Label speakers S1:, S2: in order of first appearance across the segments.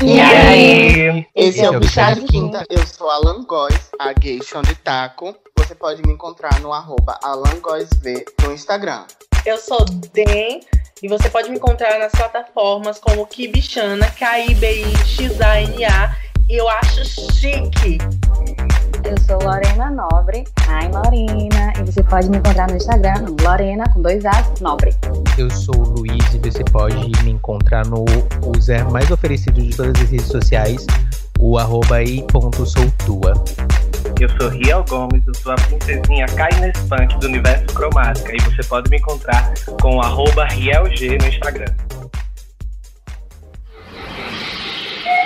S1: E aí?
S2: Esse é o Bichá de Quinta. Eu sou Alan Góes, a gay chão de taco. Você pode me encontrar no arroba AlanGóesV no Instagram.
S3: Eu sou Den e você pode me encontrar nas plataformas como Kibichana, K-I-B-I-X-A-N-A. E eu acho chique.
S4: Eu sou Lorena Nobre. Ai, Lorena. E você pode me encontrar no Instagram, Lorena, com dois As, Nobre.
S1: Eu sou o Luiz e você pode me encontrar no user mais oferecido de todas as redes sociais, o arroba i.soutua.
S5: Eu sou Riel Gomes, eu sou a princesinha Kaines Punk do Universo Cromática e você pode me encontrar com o arroba RielG no Instagram.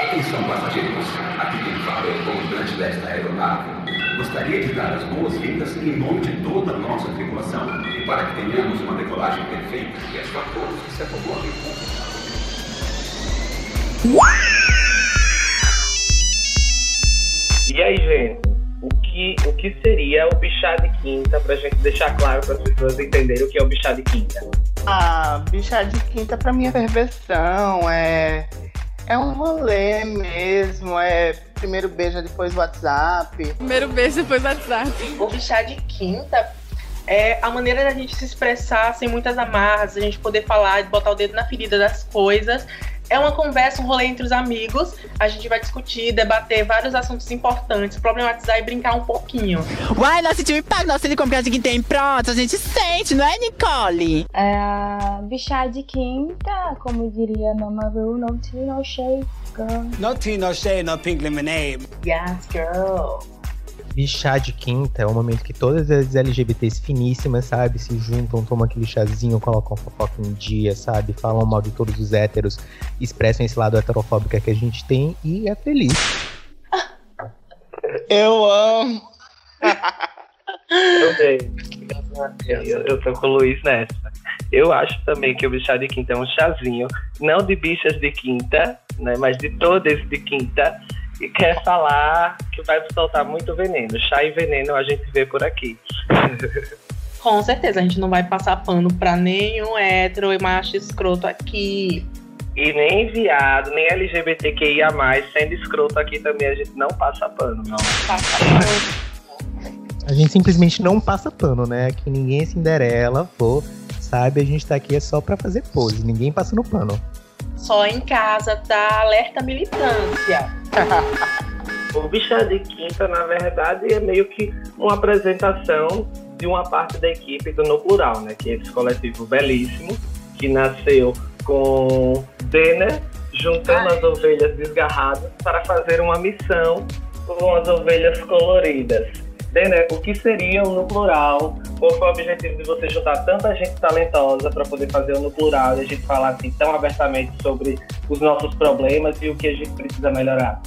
S6: Atenção, passageiros. Aqui quem fala é o comandante desta aeronave. Gostaria de dar as boas-vindas em nome de toda a nossa tripulação e para que tenhamos uma decolagem perfeita, peço a todos que se acomodem
S5: E aí, gente, o que, o que seria o bichá de quinta pra gente deixar claro para as pessoas entenderem o que é o bichá de quinta?
S2: Ah, bichá de quinta pra minha perversão é. É um rolê mesmo, é primeiro beijo depois WhatsApp.
S7: Primeiro beijo depois WhatsApp.
S3: O bichá de quinta é a maneira da gente se expressar sem muitas amarras, a gente poder falar, botar o dedo na ferida das coisas. É uma conversa, um rolê entre os amigos. A gente vai discutir, debater vários assuntos importantes, problematizar e brincar um pouquinho.
S8: Uai, nós sentimos impacto, nossa ele compra que tem pronto, a gente sente, não é, Nicole?
S4: É, bichá de quinta, como diria Mama Ru, no tea, no shade, girl.
S9: No tea, no shade, no pink lemonade.
S3: Yes, girl.
S1: Bichá de quinta é o momento que todas as LGBTs finíssimas, sabe, se juntam, tomam aquele chazinho, colocam fofoca em dia, sabe, falam mal de todos os héteros, expressam esse lado heterofóbico que a gente tem e é feliz.
S2: Eu amo.
S5: Também. Eu, eu tô com o Luiz nessa. Eu acho também que o bichá de quinta é um chazinho, não de bichas de quinta, né, mas de todas de quinta, e quer falar que vai soltar muito veneno. Chá e veneno a gente vê por aqui.
S3: Com certeza, a gente não vai passar pano pra nenhum hétero e macho escroto aqui.
S5: E nem viado, nem LGBTQIA, sendo escroto aqui também, a gente não passa pano, não.
S3: Passa pano.
S1: A gente simplesmente não passa pano, né? Que ninguém é Cinderela, pô, sabe? A gente tá aqui é só pra fazer pose, ninguém passa no pano.
S3: Só em casa, tá? Alerta militância.
S5: O Bichá de Quinta, na verdade, é meio que uma apresentação de uma parte da equipe do No Plural, né? Que é esse coletivo belíssimo, que nasceu com Denner juntando as ovelhas desgarradas para fazer uma missão com as ovelhas coloridas. Denner, o que seria o No Plural? Qual foi o objetivo de você juntar tanta gente talentosa para poder fazer o No Plural e a gente falar assim tão abertamente sobre os nossos problemas e o que a gente precisa melhorar?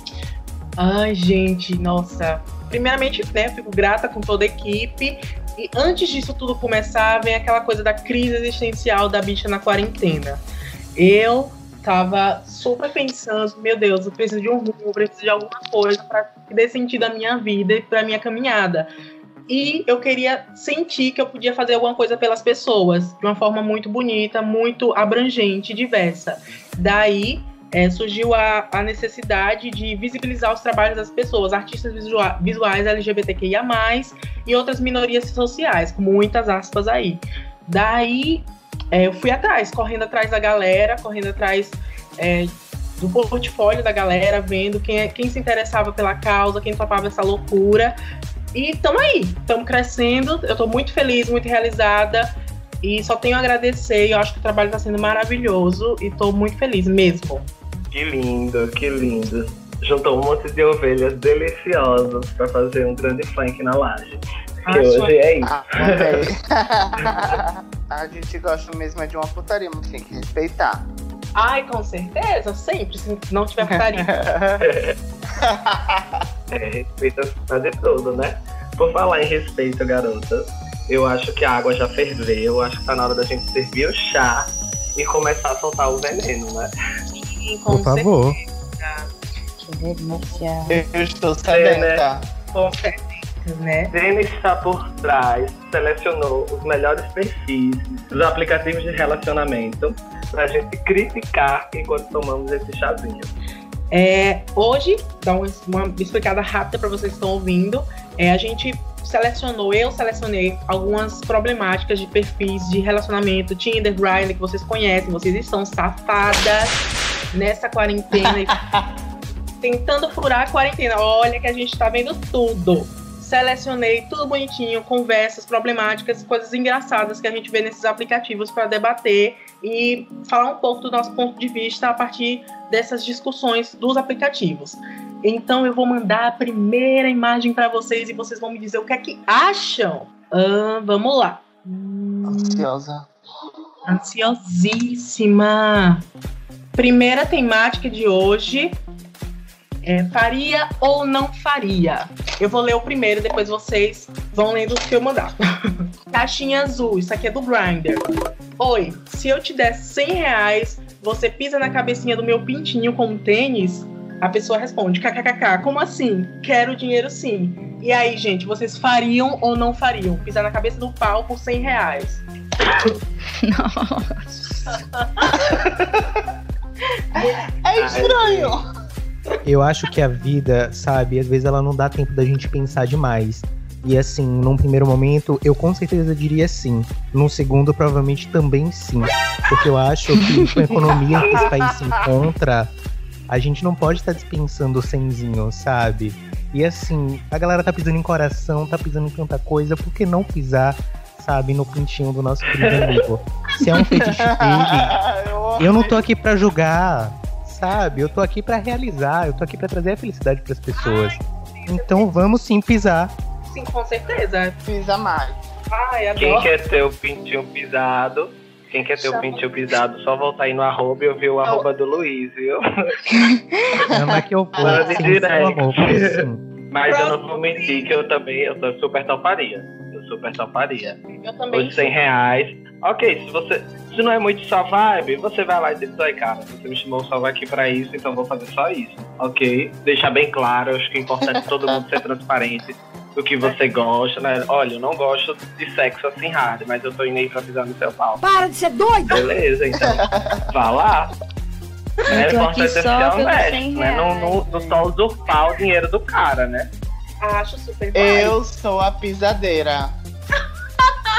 S3: Ai, gente, nossa. Primeiramente, né, fico grata com toda a equipe. E antes disso tudo começar, vem aquela coisa da crise existencial da bicha na quarentena. Eu tava super pensando, meu Deus, eu preciso de um rumo, eu preciso de alguma coisa para que dê sentido à minha vida e pra minha caminhada. E eu queria sentir que eu podia fazer alguma coisa pelas pessoas, de uma forma muito bonita, muito abrangente, diversa. Daí é, surgiu a, a, necessidade de visibilizar os trabalhos das pessoas, artistas visua visuais LGBTQIA, e outras minorias sociais, com muitas aspas aí. Daí é, eu fui atrás, correndo atrás da galera, correndo atrás é, do portfólio da galera, vendo quem, é, quem se interessava pela causa, quem topava essa loucura. E estamos aí, estamos crescendo. Eu estou muito feliz, muito realizada. E só tenho a agradecer. Eu acho que o trabalho está sendo maravilhoso e estou muito feliz mesmo.
S5: Que lindo, que lindo. Juntou um monte de ovelhas deliciosas para fazer um grande funk na laje. Que hoje é isso.
S2: Ah, a gente gosta mesmo é de uma putaria, mas tem que respeitar.
S3: Ai, com certeza, sempre, se não tiver putaria.
S5: é, respeito de tudo, né? Por falar em respeito, garotas, eu acho que a água já ferveu, acho que tá na hora da gente servir o chá e começar a soltar o veneno, né?
S3: Sim, com
S1: Por favor.
S3: certeza.
S4: Que delícia.
S2: Eu estou sedenta.
S3: Com certeza, né?
S5: Denis está por trás, selecionou os melhores perfis dos aplicativos de relacionamento pra gente criticar enquanto tomamos esse chazinho.
S3: É, hoje, dá uma, uma explicada rápida para vocês que estão ouvindo. É, a gente selecionou, eu selecionei algumas problemáticas de perfis de relacionamento, Tinder, Grindr, que vocês conhecem, vocês estão safadas nessa quarentena, tentando furar a quarentena. Olha que a gente tá vendo tudo. Selecionei tudo bonitinho, conversas, problemáticas, coisas engraçadas que a gente vê nesses aplicativos para debater e falar um pouco do nosso ponto de vista a partir dessas discussões dos aplicativos. Então eu vou mandar a primeira imagem para vocês e vocês vão me dizer o que é que acham. Ah, vamos lá.
S2: Ansiosa.
S3: Ansiosíssima. Primeira temática de hoje é faria ou não faria. Eu vou ler o primeiro, depois vocês vão lendo os que eu mandar. Caixinha azul, isso aqui é do Grindr. Oi, se eu te der 100 reais, você pisa na cabecinha do meu pintinho com um tênis? A pessoa responde, kkkk, como assim? Quero dinheiro sim. E aí, gente, vocês fariam ou não fariam? Pisar na cabeça do pau por 100 reais.
S4: Nossa.
S2: É estranho.
S1: Eu acho que a vida, sabe, às vezes ela não dá tempo da gente pensar demais. E assim, num primeiro momento, eu com certeza diria sim. Num segundo, provavelmente também sim. Porque eu acho que com a economia que esse país se encontra, a gente não pode estar dispensando o cenzinho, sabe? E assim, a galera tá pisando em coração, tá pisando em tanta coisa, por que não pisar, sabe, no pintinho do nosso querido amigo? Se é um fetiche dele, eu não tô aqui pra julgar, sabe? Eu tô aqui pra realizar, eu tô aqui pra trazer a felicidade pras pessoas. Então vamos sim pisar.
S3: Sim, com certeza.
S2: Pisa mais.
S3: Ai,
S5: Quem quer ter o pintinho pisado, quem quer ter o pintinho pisado, só voltar aí no arroba e eu ver o arroba do Luiz, viu?
S1: Anda que eu vou,
S5: Manda
S1: sim,
S5: direct. Mas eu não vou mentir que eu também, eu super toparia. Eu super toparia.
S3: Eu também.
S5: Os 100 reais. Ok, se você. Se não é muito sua vibe, você vai lá e diz, ai cara, você me chamou só aqui pra isso, então vou fazer só isso. Ok? Deixar bem claro, acho que é importante todo mundo ser transparente do que você gosta, né? Olha, eu não gosto de sexo assim hard, mas eu tô indo aí pra pisar no seu pau.
S8: Para de ser doido!
S5: Beleza, então. Vá lá. É importante ser honesto,
S4: 100
S5: né? Não, não, não só usurpar o dinheiro do cara, né?
S3: Acho super válido.
S2: Eu sou a pisadeira.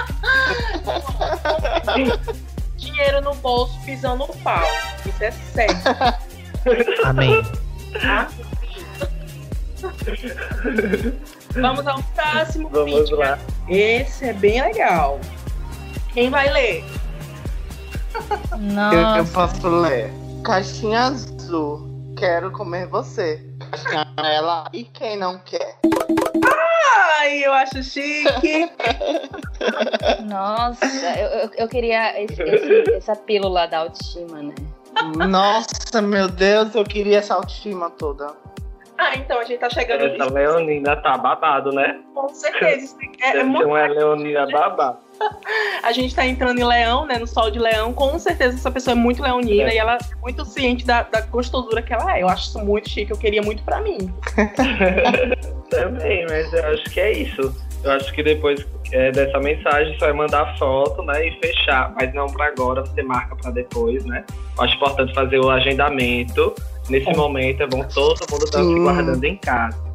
S3: Dinheiro no bolso, pisando no pau. Isso é certo.
S1: Amém.
S3: Vamos ao próximo
S5: Vamos
S3: vídeo.
S5: lá.
S3: Esse é bem legal. Quem vai ler?
S2: Eu, eu
S4: Nossa.
S2: posso ler. Caixinha azul. Quero comer você. Amarela. E quem não quer?
S3: Ai, eu acho chique.
S4: Nossa, eu, eu, eu queria esse- esse- essa pílula da autoestima, né?
S2: Nossa, meu Deus, eu queria essa autoestima toda.
S3: Ah, então a gente tá chegando.
S5: Essa Leonina tá babado, né?
S3: Com certeza. Isso é, é muito
S5: uma Leonina babado.
S3: A gente tá entrando em leão, né? No sol de leão. Com certeza essa pessoa é muito leonina
S5: É.
S3: e ela é muito ciente da, da gostosura que ela é. Eu acho isso muito chique, eu queria muito pra mim.
S5: Também, mas eu acho que é isso. Eu acho que depois é, dessa mensagem você vai mandar foto, né? E fechar. Mas não pra agora, você marca pra depois, né? Eu acho importante fazer o agendamento. Nesse momento é bom todo mundo estar se
S2: Sim.
S5: guardando em casa.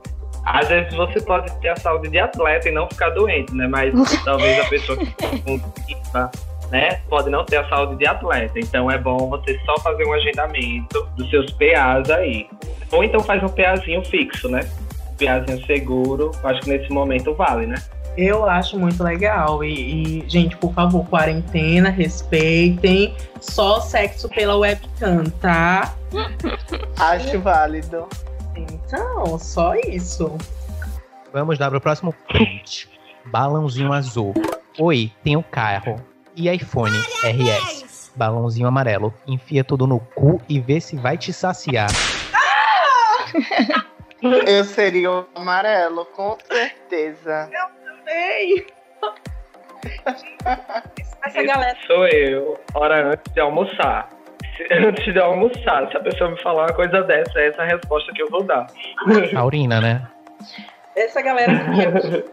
S5: Às vezes você pode ter a saúde de atleta e não ficar doente, né? Mas talvez a pessoa que com FIFA, né, pode não ter a saúde de atleta. Então é bom você só fazer um agendamento dos seus PAs aí. Ou então faz um PAzinho fixo, né? PAzinho seguro. Eu Acho que nesse momento vale, né?
S3: Eu acho muito legal. E, e, gente, por favor, quarentena, respeitem. Só sexo pela webcam, tá?
S2: Acho válido.
S3: Então, só isso.
S1: Vamos lá pro próximo prompt. Balãozinho azul. Oi, tenho carro. E iPhone RS. Balãozinho amarelo. Enfia tudo no cu e vê se vai te saciar.
S2: Eu seria o amarelo, com certeza.
S3: Ei! Essa galera.
S5: Sou eu, hora antes de almoçar. Antes de almoçar, se a pessoa me falar uma coisa dessa, essa é a resposta que eu vou dar.
S1: Taurina, né?
S3: Essa galera que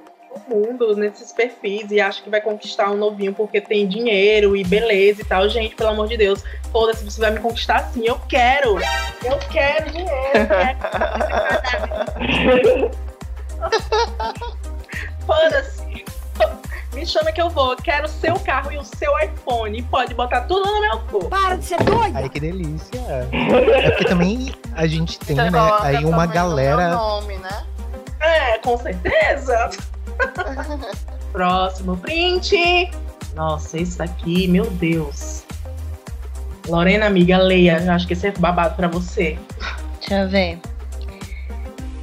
S3: mundo nesses perfis e acha que vai conquistar um novinho porque tem dinheiro e beleza e tal. Gente, pelo amor de Deus, foda-se, você vai me conquistar assim. Eu quero! Eu quero dinheiro! Quero. Foda-se! Me chama que eu vou. Quero o seu carro e o seu iPhone. Pode botar tudo no meu cu.
S4: Para de ser doida!
S1: Ai, que delícia. É porque também a gente tem, né,
S2: coloca
S1: aí uma
S2: no
S1: galera.
S2: nome, né?
S3: É, com certeza. Próximo print. Nossa, esse daqui, meu Deus. Lorena, amiga, leia. Eu acho que esse é babado pra você.
S4: Deixa eu ver.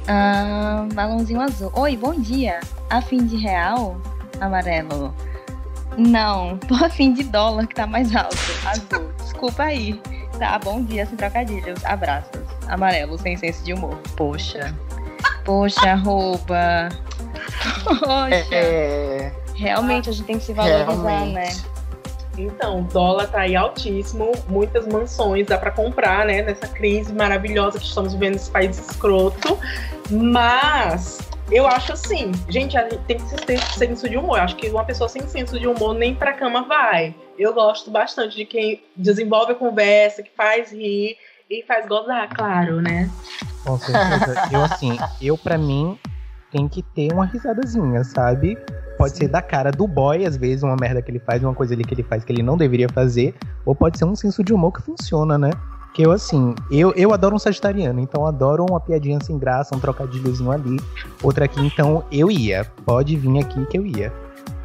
S4: Ah, balãozinho azul. Oi, bom dia. A fim de real? Amarelo. Não, tô a fim de dólar que tá mais alto. Azul. Desculpa aí. Tá, bom dia, sem trocadilhos. Abraços. Amarelo, sem senso de humor. Poxa. Poxa, arroba. Poxa.
S2: É,
S4: Realmente a gente tem que se valorizar,
S2: Realmente.
S4: né?
S3: Então, o dólar tá aí altíssimo, muitas mansões dá pra comprar, né? Nessa crise maravilhosa que estamos vivendo nesse país escroto. Mas eu acho assim, gente, tem que ter senso de humor. Eu acho que uma pessoa sem senso de humor nem pra cama vai. Eu gosto bastante de quem desenvolve a conversa, que faz rir e faz gozar, claro, né?
S1: Com certeza. Eu, assim, eu pra mim tem que ter uma risadazinha, sabe? Pode ser da cara do boy, às vezes, uma merda que ele faz, uma coisa ali que ele faz que ele não deveria fazer, ou pode ser um senso de humor que funciona, né? Que eu, assim, eu, eu adoro um sagitariano, então adoro uma piadinha sem graça, um trocadilhozinho ali, outra aqui, então eu ia. Pode vir aqui que eu ia.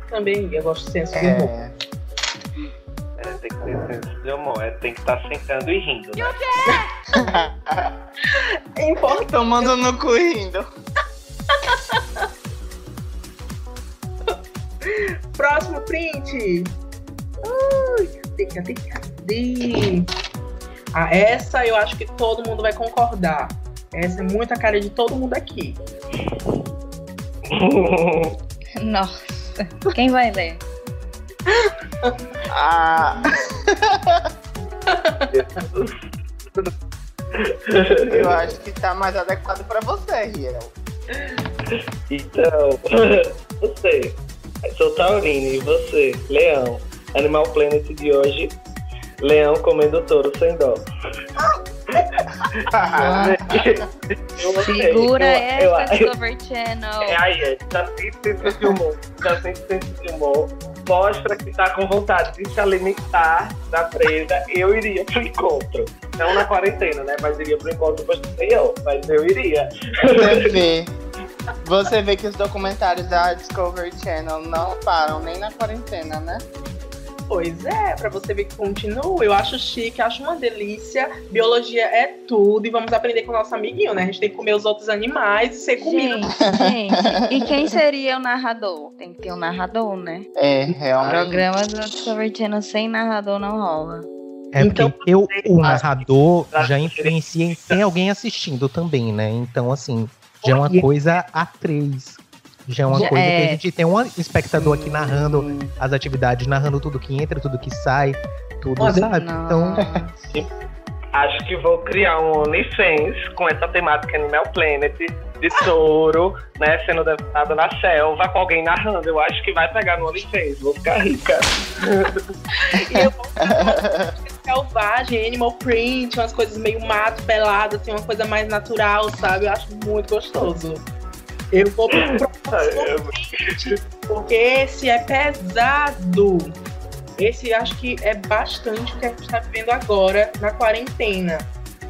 S3: Também eu gosto de senso de humor.
S2: é.
S5: É, tem que ter senso de humor, é, tem que estar sentando e rindo, né?
S3: É importante.
S2: Tomando no cu e rindo.
S3: Próximo print. Cadê, cadê, cadê? Ah, essa eu acho que todo mundo vai concordar. Essa é muita cara de todo mundo aqui.
S4: Nossa. Quem vai ler?
S2: Ah, eu acho que tá mais adequado pra você, Riel.
S5: Então, você, sou Taurino e você, Leão. Animal Planet de hoje, Leão comendo touro sem dó.
S4: Segura
S5: Eu- eu-
S4: essa
S5: eu-
S4: Discovery Channel.
S5: É aí, é, tá sem senso de humor, tá sem senso de humor. Mostra que tá com vontade de se alimentar da presa. Eu iria pro encontro. Não na quarentena, né? Mas iria pro encontro posterior. Mas eu iria.
S2: Vê. Você vê que os documentários da Discovery Channel não param nem na quarentena, né?
S3: Pois é, pra você ver que continua. Eu acho chique, acho uma delícia. Biologia é tudo. E vamos aprender com o nosso amiguinho, né? A gente tem que comer os outros animais e ser comida.
S4: Gente, gente. E quem seria o narrador? Tem que ter um narrador, né?
S2: É,
S4: O
S2: realmente.
S4: programa do Discovery Channel sem narrador não rola.
S1: É
S3: Então,
S1: porque eu, o narrador já influencia em ter alguém assistindo também, né? Então, assim, já é uma coisa a três. Já é uma
S4: Já
S1: coisa que
S4: é.
S1: a gente tem um espectador aqui narrando as atividades, narrando tudo que entra, tudo que sai, tudo,
S3: Olha,
S1: sabe? Então,
S4: Nossa.
S5: Acho que vou criar um OnlyFans com essa temática Animal Planet, de touro, né? Sendo dançado na selva, com alguém narrando. Eu acho que vai pegar no OnlyFans. Vou ficar rica.
S3: E eu vou selvagem, animal print, umas coisas meio mato, pelado, assim, uma coisa mais natural, sabe? Eu acho muito gostoso. Eu vou pro próximo porque esse é pesado. Esse acho que é bastante o que a gente tá vivendo agora na quarentena.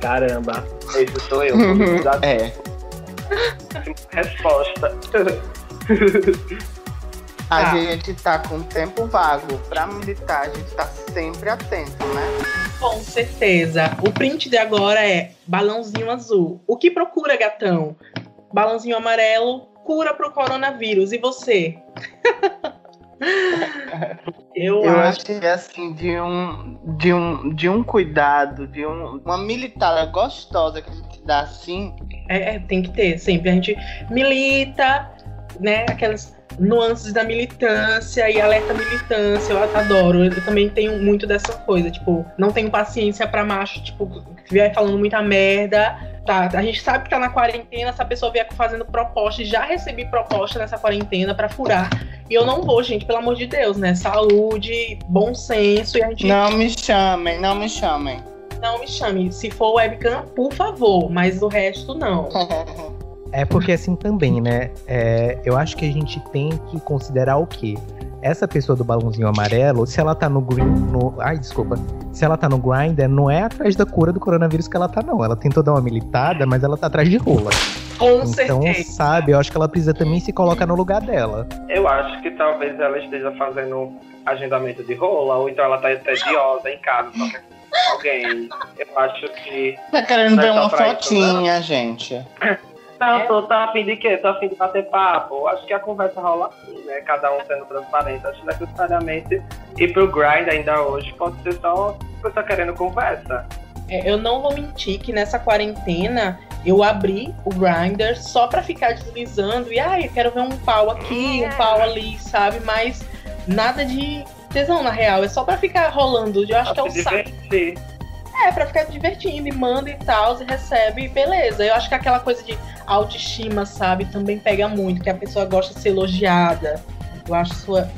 S5: Caramba, esse sou eu. Precisando
S2: É.
S5: resposta.
S2: A
S3: Ah.
S2: gente tá com tempo vago pra militar, a gente tá sempre atento, né?
S3: Com certeza. O print de agora é balãozinho azul. O que procura, gatão? Balãozinho amarelo cura pro coronavírus. E você? Eu,
S2: Eu
S3: acho.
S2: achei assim de um de um de um cuidado, de um, uma militada gostosa que a gente dá assim.
S3: É, é, tem que ter, sempre. A gente milita, né? Aquelas nuances da militância e alerta militância. Eu adoro. Eu também tenho muito dessa coisa. Tipo, não tenho paciência pra macho, tipo, que vier falando muita merda. Tá, a gente sabe que tá na quarentena, essa pessoa vier fazendo proposta, e já recebi proposta nessa quarentena pra furar. E eu não vou, gente, pelo amor de Deus, né? Saúde, bom senso e a gente.
S2: Não me chamem, não me chamem.
S3: Não me chame. Se for webcam, por favor, mas do resto, não.
S1: É porque assim também, né? É, eu acho que a gente tem que considerar o quê? Essa pessoa do balãozinho amarelo, se ela tá no green. No, ai, desculpa. Se ela tá no grinder, não é atrás da cura do coronavírus que ela tá, não. Ela tentou dar uma militada, mas ela tá atrás de rola.
S3: Com
S1: Então,
S3: certeza.
S1: sabe, eu acho que ela precisa também se colocar no lugar dela.
S5: Eu acho que talvez ela esteja fazendo agendamento de rola, ou então ela tá tediosa em casa, só quer alguém. Eu acho que.
S2: Tá querendo ver uma
S5: pra isso,
S2: fotinha,
S5: Não, tô, tá afim de quê? Tô afim de bater papo. Acho que a conversa rola assim, né? Cada um sendo transparente. Acho que necessariamente ir pro grind ainda hoje pode ser só pessoa querendo conversa.
S3: É, eu não vou mentir que nessa quarentena eu abri o grinder só pra ficar deslizando e ai, eu quero ver um pau aqui, um pau ali, sabe? Mas nada de tesão na real, é só pra ficar rolando. Eu acho que é
S5: Pra
S3: o saco.
S5: Divertir.
S3: É, pra ficar divertindo e manda e tal, e recebe, e beleza. Eu acho que aquela coisa de autoestima, sabe, também pega muito, que a pessoa gosta de ser elogiada. Eu acho isso é,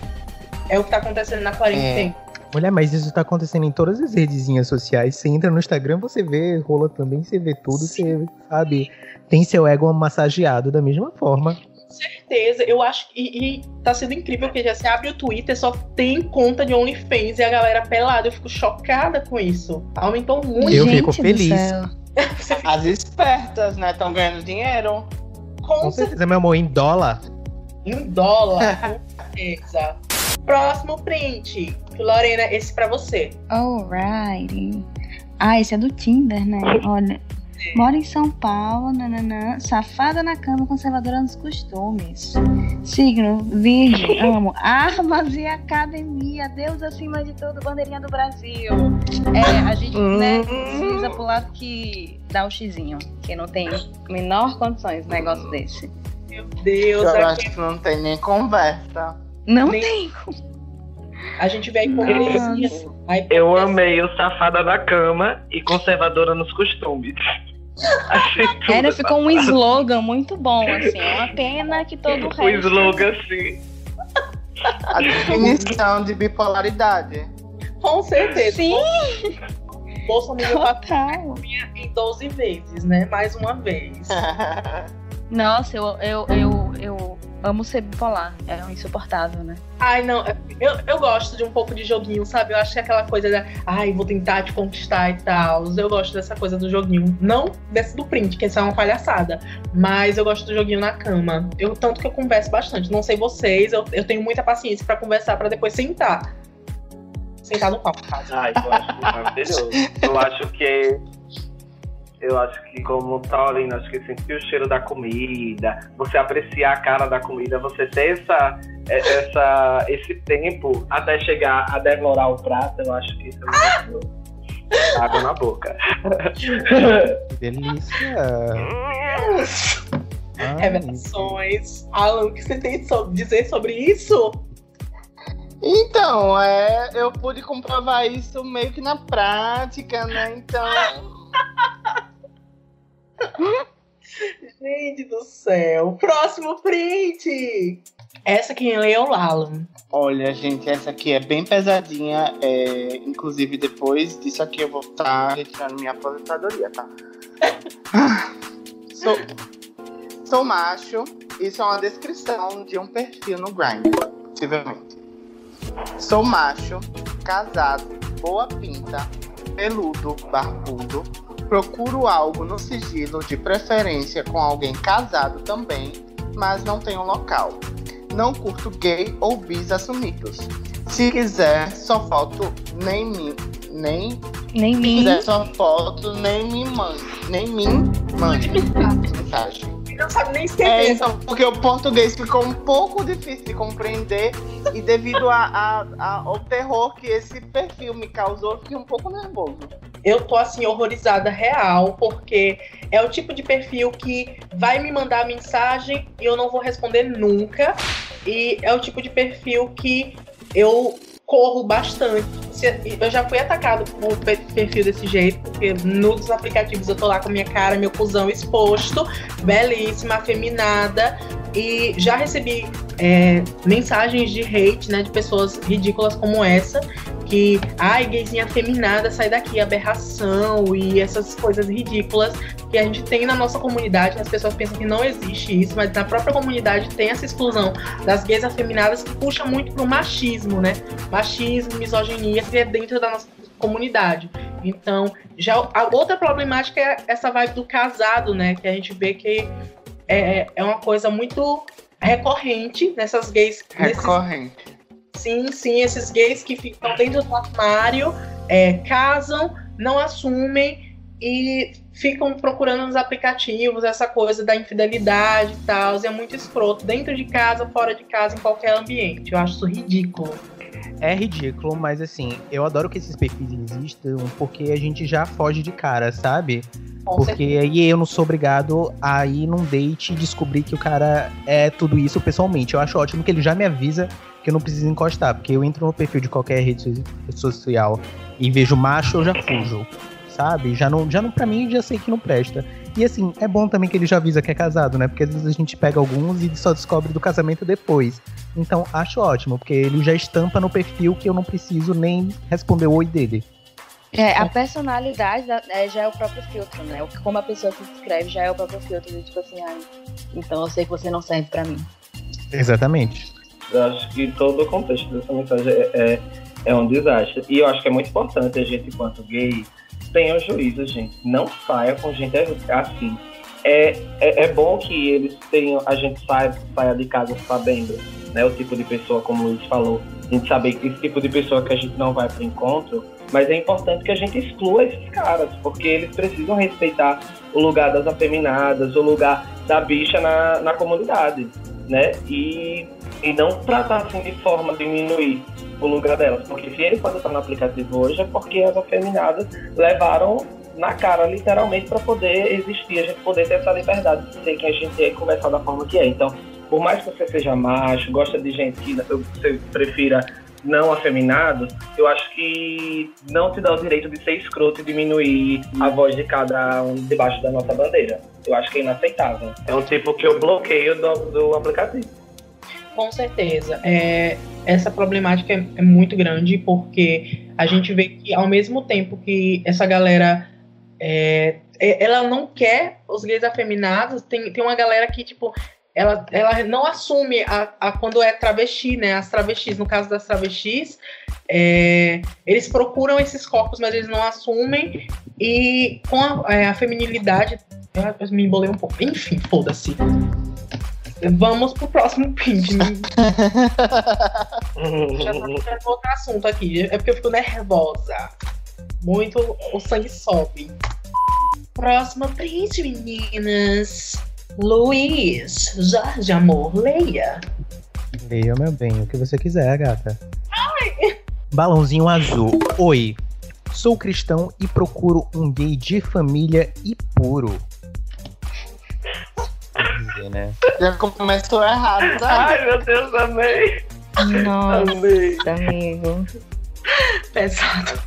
S3: é o que tá acontecendo na quarentena.
S1: Mulher, mas isso tá acontecendo em todas as redezinhas sociais. Você entra no Instagram, você vê rola também, você vê tudo, você sabe. Tem seu ego massageado da mesma forma.
S3: Certeza. Eu acho que e, e tá sendo incrível porque já você abre o Twitter, só tem conta de OnlyFans e a galera pelada. Eu fico chocada com isso. Aumentou muito.
S1: Eu
S4: Gente
S1: fico feliz.
S2: As espertas, né? Estão ganhando dinheiro.
S3: Com
S1: Com certeza, meu amor, em dólar.
S3: Em dólar, com certeza. Próximo print. Lorena, esse pra você.
S4: Alrighty. Ah, esse é do Tinder, né? Olha. Mora em São Paulo, nananã. Safada na cama, conservadora nos costumes. Signo, virgem, amo. Armas e academia. Deus acima de tudo, bandeirinha do Brasil. É, a gente, né, precisa pro lado que dá o xizinho. Que não tem menor condições um negócio desse.
S3: Meu Deus,
S2: Eu
S3: aqui
S2: acho que não tem nem conversa.
S4: Não
S3: Nem-
S4: tem.
S3: a gente vê a hipocrisia. A hipocrisia.
S5: Eu amei o safada na cama e conservadora nos costumes. Achei tudo.
S4: Era, ficou um slogan muito bom, assim. É uma pena que todo o resto.
S5: O slogan, assim.
S2: A definição de bipolaridade.
S3: Com certeza.
S4: Sim,
S3: Bolsonaro passou em 12 vezes, né? Mais uma vez.
S4: Nossa, eu, eu, eu, eu amo ser bipolar. É um insuportável, né?
S3: Ai, não, eu, eu gosto de um pouco de joguinho, sabe? Eu acho que é aquela coisa da, ai, vou tentar te conquistar e tal. Eu gosto dessa coisa do joguinho. Não desse do print, que isso é uma palhaçada. Mas eu gosto do joguinho na cama. Eu, tanto que eu converso bastante. Não sei vocês, eu, eu tenho muita paciência pra conversar, pra depois sentar. Sentar no palco, caso.
S5: Ai, eu acho maravilhoso. Eu acho que. Eu acho que, como Taurino, acho que sentir o cheiro da comida, você apreciar a cara da comida, você ter essa, essa, esse tempo até chegar a devorar o prato, eu acho que isso é maravilhoso. Água na boca.
S1: Que delícia. Ai,
S3: Revelações. Alan, o que você tem a dizer sobre isso?
S2: Então, é, eu pude comprovar isso meio que na prática, né? Então,
S3: Gente do céu. Próximo print. Essa quem lê é o Alan.
S2: olha, gente, essa aqui é bem pesadinha. É, inclusive, depois disso aqui eu vou estar retirando minha aposentadoria, tá? sou, sou macho. Isso é uma descrição de um perfil no Grindr, possivelmente. Sou macho, casado, boa pinta, peludo, barbudo. Procuro algo no sigilo, de preferência com alguém casado também, mas não tenho local. Não curto gay ou bis assumidos. Se quiser, só foto nem mim, nem
S4: Nem
S2: se
S4: mim.
S2: quiser só foto, nem me mande, nem mim mande mensagem.
S3: Não sabe nem
S2: É,
S3: escrever.
S2: então, porque o português ficou um pouco difícil de compreender e devido a, a- a- ao terror que esse perfil me causou, eu fiquei um pouco nervoso.
S3: Eu tô assim, horrorizada real, porque é o tipo de perfil que vai me mandar mensagem e eu não vou responder nunca. E é o tipo de perfil que eu corro bastante. eu já fui atacado por pe- perfil desse jeito, porque nos aplicativos eu tô lá com minha cara, meu cuzão exposto, belíssima, afeminada, e já recebi é, mensagens de hate, né, de pessoas ridículas como essa, que, ai, gayzinha afeminada, sai daqui, aberração, e essas coisas ridículas que a gente tem na nossa comunidade, as pessoas pensam que não existe isso, mas na própria comunidade tem essa exclusão das gays afeminadas que puxa muito pro machismo, né? Machismo, misoginia, que é dentro da nossa comunidade. Então, já a outra problemática é essa vibe do casado, né? Que a gente vê que é, é uma coisa muito recorrente nessas gays.
S2: Recorrente.
S3: Sim, sim, esses gays que ficam dentro do armário, é, casam, não assumem e ficam procurando nos aplicativos essa coisa da infidelidade e tal. E é muito escroto, dentro de casa, fora de casa, em qualquer ambiente. Eu acho isso ridículo.
S1: É ridículo, mas assim, eu adoro que esses perfis existam porque a gente já foge de cara, sabe?
S3: Com
S1: Porque aí eu não sou obrigado a ir num date e descobrir que o cara é tudo isso pessoalmente. Eu acho ótimo que ele já me avisa que eu não preciso encostar, porque eu entro no perfil de qualquer rede so- social e vejo macho, eu já fujo, sabe? Já não, já não para mim já sei que não presta. E assim, é bom também que ele já avisa que é casado, né? Porque às vezes a gente pega alguns e só descobre do casamento depois. Então, acho ótimo, porque ele já estampa no perfil que eu não preciso nem responder o oi dele.
S4: É, a personalidade da- é, já é o próprio filtro, né? O- Como a pessoa se descreve já é o próprio filtro. de, Tipo assim, ai, então eu sei que você não serve pra mim.
S1: Exatamente.
S5: Eu acho que todo o contexto dessa mensagem é, é, é um desastre. E eu acho que é muito importante a gente, enquanto gay, tenha o juízo, gente. Não saia com gente assim. É, é, é bom que eles tenham, a gente saia, saia de casa sabendo, né? O tipo de pessoa, como o Luiz falou, a gente saber esse tipo de pessoa que a gente não vai pro encontro, mas é importante que a gente exclua esses caras, porque eles precisam respeitar o lugar das afeminadas, o lugar da bicha na, na comunidade, né? E, e não tratar assim de forma diminuir o lugar delas, porque se ele pode estar no aplicativo hoje é porque as afeminadas levaram na cara, literalmente, para poder existir, a gente poder ter essa liberdade de ser quem a gente é e conversar da forma que é. Então, por mais que você seja macho, gosta de gente que você prefira não afeminado, eu acho que não te dá o direito de ser escroto e diminuir a voz de cada um debaixo da nossa bandeira. Eu acho que é inaceitável. É um tipo que eu bloqueio do, do aplicativo.
S3: Com certeza. É, essa problemática é, é muito grande porque a gente vê que ao mesmo tempo que essa galera é, é- ela não quer os gays afeminados, tem, tem uma galera que, tipo, ela, ela não assume a, a quando é travesti, né? As travestis, no caso das travestis, é, eles procuram esses corpos, mas eles não assumem. E com a, é, a feminilidade. Eu, me embolei um pouco. Enfim, foda-se. Vamos pro próximo print. Já tá puxando outro assunto aqui. É porque eu fico nervosa. Muito. O sangue sobe. Próximo print, meninas. Luiz, Jorge Amor, leia.
S1: Leia, meu bem, o que você quiser, gata. Balãozinho azul. Oi, sou cristão e procuro um gay de família e puro. Dizer, né?
S2: Já começou errado, tá?
S5: Ai, meu Deus, amei.
S4: Nossa,
S5: Amei.
S4: amigo.
S3: Pesado.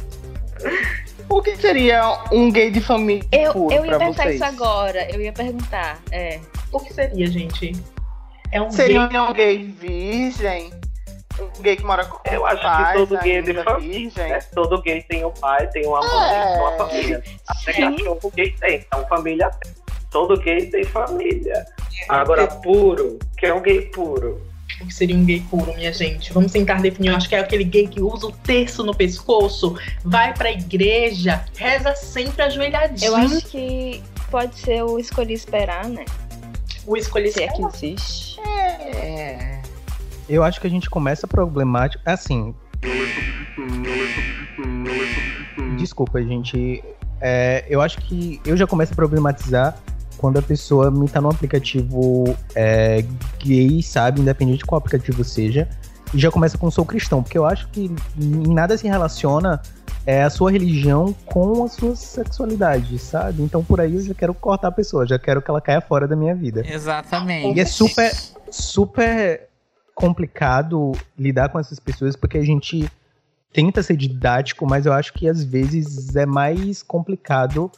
S2: O que seria um gay de família
S4: Eu,
S2: puro
S4: eu ia
S2: pra
S4: perguntar
S2: vocês?
S4: isso agora. Eu ia perguntar. É.
S3: O que seria, gente? É um
S2: Seria
S3: gay.
S2: um gay virgem? Um gay que mora com
S5: Eu acho
S2: pais,
S5: que todo gay é de família.
S2: virgem?
S5: né? Todo gay tem um pai, tem uma mãe,
S2: É.
S5: tem uma família. Até cachorro gay tem, então família tem. Todo gay tem família. Agora, puro, que é um gay puro.
S3: O que seria um gay puro, minha gente? Vamos tentar definir. Eu acho que é aquele gay que usa o terço no pescoço, vai pra igreja, reza sempre ajoelhadinho.
S4: Eu acho que pode ser o escolhi esperar, né?
S3: o escolher
S4: Se é que existe.
S2: É.
S1: Eu acho que a gente começa problemático. Assim. Desculpa, gente. É, eu acho que eu já começo a problematizar quando a pessoa me tá num aplicativo é, gay, sabe? Independente de qual aplicativo seja. E já começa com sou cristão, porque eu acho que em nada se relaciona é, a sua religião com a sua sexualidade, sabe? Então por aí eu já quero cortar a pessoa, já quero que ela caia fora da minha vida.
S8: Exatamente.
S1: E é super, super complicado lidar com essas pessoas porque a gente tenta ser didático, mas eu acho que às vezes é mais complicado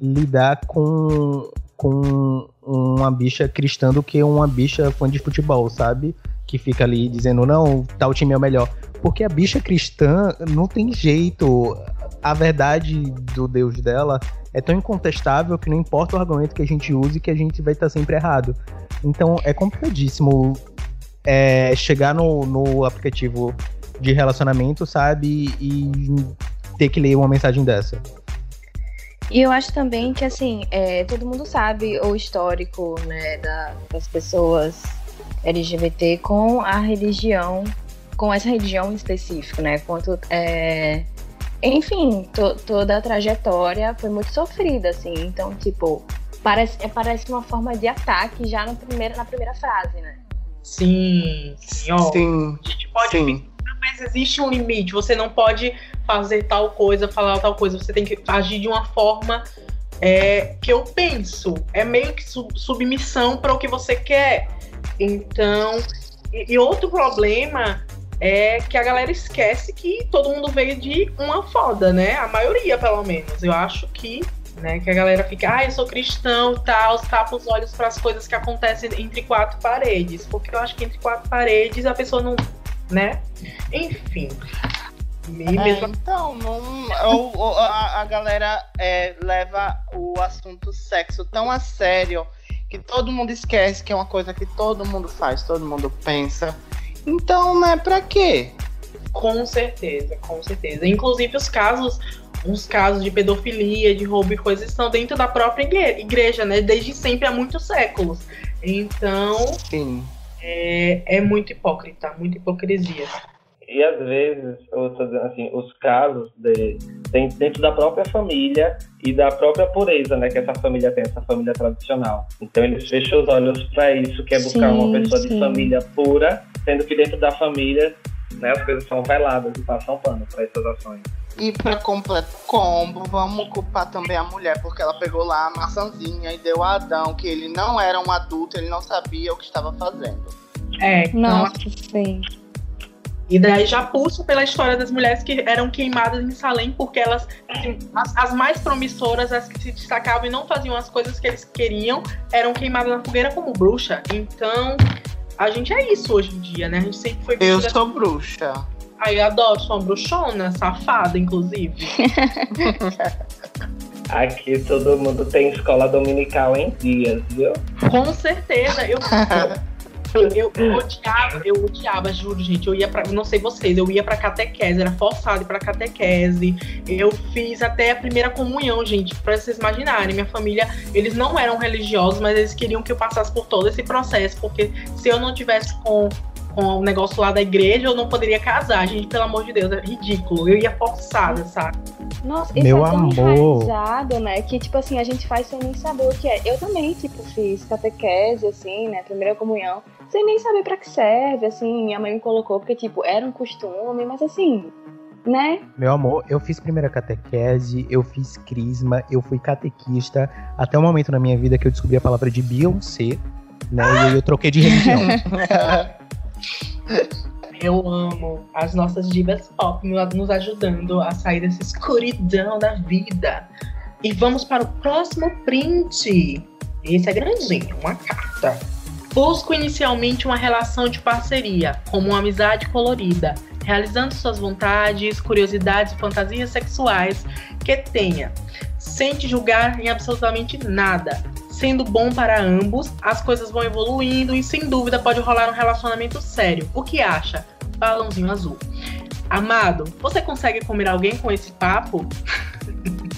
S1: lidar com, com uma bicha cristã do que uma bicha fã de futebol, sabe? Que fica ali dizendo, não, tal time é o melhor. Porque a bicha cristã não tem jeito. A verdade do Deus dela é tão incontestável que não importa o argumento que a gente use, que a gente vai estar sempre errado. Então é complicadíssimo é, chegar no, no aplicativo de relacionamento, sabe? E ter que ler uma mensagem dessa.
S4: E eu acho também que, assim, é, todo mundo sabe o histórico né, da, das pessoas LGBT com a religião, com essa religião em específico, né? Quanto, é, enfim, to, toda a trajetória foi muito sofrida, assim. Então, tipo, parece, é, parece uma forma de ataque já no primeiro, na primeira frase, né?
S3: Sim, sim, ó.
S2: Sim,
S3: A gente pode
S2: sim.
S3: Mas existe um limite. Você não pode fazer tal coisa, falar tal coisa. Você tem que agir de uma forma é, que eu penso. É meio que sub- submissão para o que você quer. Então, e, e outro problema é que a galera esquece que todo mundo veio de uma foda, né? A maioria, pelo menos. Eu acho que, né, que a galera fica, ah, eu sou cristão tal, tapa os olhos para as coisas que acontecem entre quatro paredes. Porque eu acho que entre quatro paredes a pessoa não, né? Enfim.
S2: É, então, não, a, a galera é, leva o assunto sexo tão a sério que todo mundo esquece que é uma coisa que todo mundo faz, todo mundo pensa. Então, né, pra quê?
S3: Com certeza, com certeza. Inclusive os casos, uns casos de pedofilia, de roubo e coisas estão dentro da própria igre- igreja, né? Desde sempre há muitos séculos. Então
S2: Sim.
S3: É, é muito hipócrita, muita hipocrisia.
S5: E às vezes, eu tô dizendo assim, os casos de, tem dentro da própria família e da própria pureza, né, que essa família tem, essa família tradicional. Então eles fecham os olhos para isso, que é buscar
S4: Sim,
S5: uma pessoa de
S4: sim.
S5: família pura, sendo que dentro da família, né, as coisas são veladas e passam pano para essas ações.
S2: E pra completo combo, vamos culpar também a mulher, porque ela pegou lá a maçãzinha e deu a Adão que ele não era um adulto, ele não sabia o que estava fazendo.
S3: É, então,
S4: Nossa, sim.
S3: E daí já puxa pela história das mulheres que eram queimadas em Salem, porque elas, assim, as, as mais promissoras, as que se destacavam e não faziam as coisas que eles queriam, eram queimadas na fogueira como bruxa. Então, a gente é isso hoje em dia, né? A gente sempre foi
S2: Eu sou bruxa.
S3: Eu adoro, sou uma bruxona, safada, inclusive.
S5: Aqui todo mundo tem escola dominical em dias, viu?
S3: Com certeza, eu. Eu, eu odiava, eu odiava, juro, gente. Eu ia pra. Não sei vocês, eu ia pra catequese, era forçado ir pra catequese. Eu fiz até a primeira comunhão, gente, pra vocês imaginarem. Minha família, eles não eram religiosos, mas eles queriam que eu passasse por todo esse processo, porque se eu não tivesse com, com o negócio lá da igreja, eu não poderia casar, gente, pelo amor de Deus, é ridículo. Eu ia forçada, sabe?
S4: Nossa, isso
S1: Meu
S4: é tão
S1: amor.
S4: enraizado, né? Que, tipo assim, a gente faz sem nem saber o que é. Eu também, tipo, fiz catequese, assim, né? Primeira comunhão, sem nem saber pra que serve, assim. Minha mãe me colocou porque, tipo, era um costume, mas assim, né?
S1: Meu amor, eu fiz primeira catequese, eu fiz crisma, eu fui catequista, até o momento na minha vida que eu descobri a palavra de Beyoncé, né? E aí eu troquei de religião.
S3: Eu amo as nossas divas pop nos ajudando a sair dessa escuridão da vida. E vamos para o próximo print. Esse é grandinho, uma carta. Busco inicialmente uma relação de parceria, como uma amizade colorida, realizando suas vontades, curiosidades e fantasias sexuais que tenha, sem te julgar em absolutamente nada. Sendo bom para ambos, as coisas vão evoluindo e sem dúvida pode rolar um relacionamento sério. O que acha? Balãozinho azul. Amado, você consegue comer alguém com esse papo?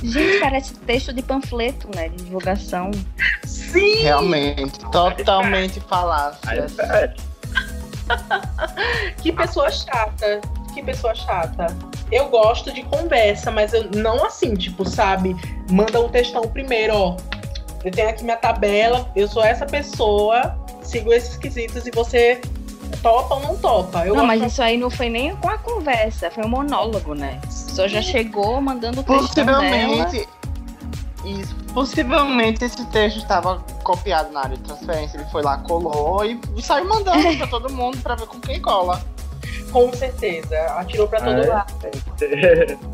S4: Gente, parece texto de panfleto, né? De divulgação.
S3: Sim!
S2: Realmente, totalmente
S5: Aí,
S2: falácias.
S5: é,
S3: Que pessoa chata. Que pessoa chata. Eu gosto de conversa, mas eu não assim, tipo, sabe? Manda um textão primeiro, ó. Eu tenho aqui minha tabela, eu sou essa pessoa, sigo esses quesitos e você topa ou não topa. Eu
S4: não, mas isso aí não foi nem com a conversa, foi um monólogo, né? A pessoa já chegou mandando o textão dela.
S2: Possivelmente. Isso, possivelmente esse texto estava copiado na área de transferência. Ele foi lá, colou e saiu mandando pra todo mundo pra ver com quem cola.
S3: Com certeza. Atirou pra todo
S5: Ai,
S3: lado.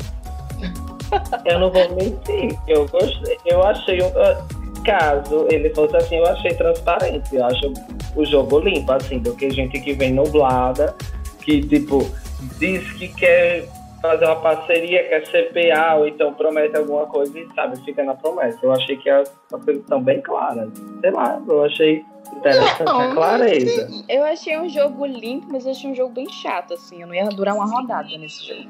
S5: Eu não vou mentir. Eu gostei. Eu achei. um- Caso ele fosse assim, eu achei transparente. Eu acho o jogo limpo, assim, do que gente que vem nublada, que tipo, diz que quer fazer uma parceria, quer ser PA, ou então promete alguma coisa e sabe, fica na promessa. Eu achei que as, as coisas estão bem claras. Sei lá, eu achei interessante a clareza.
S10: Eu achei um jogo limpo, mas eu achei um jogo bem chato, assim. Eu não ia durar uma rodada nesse jogo.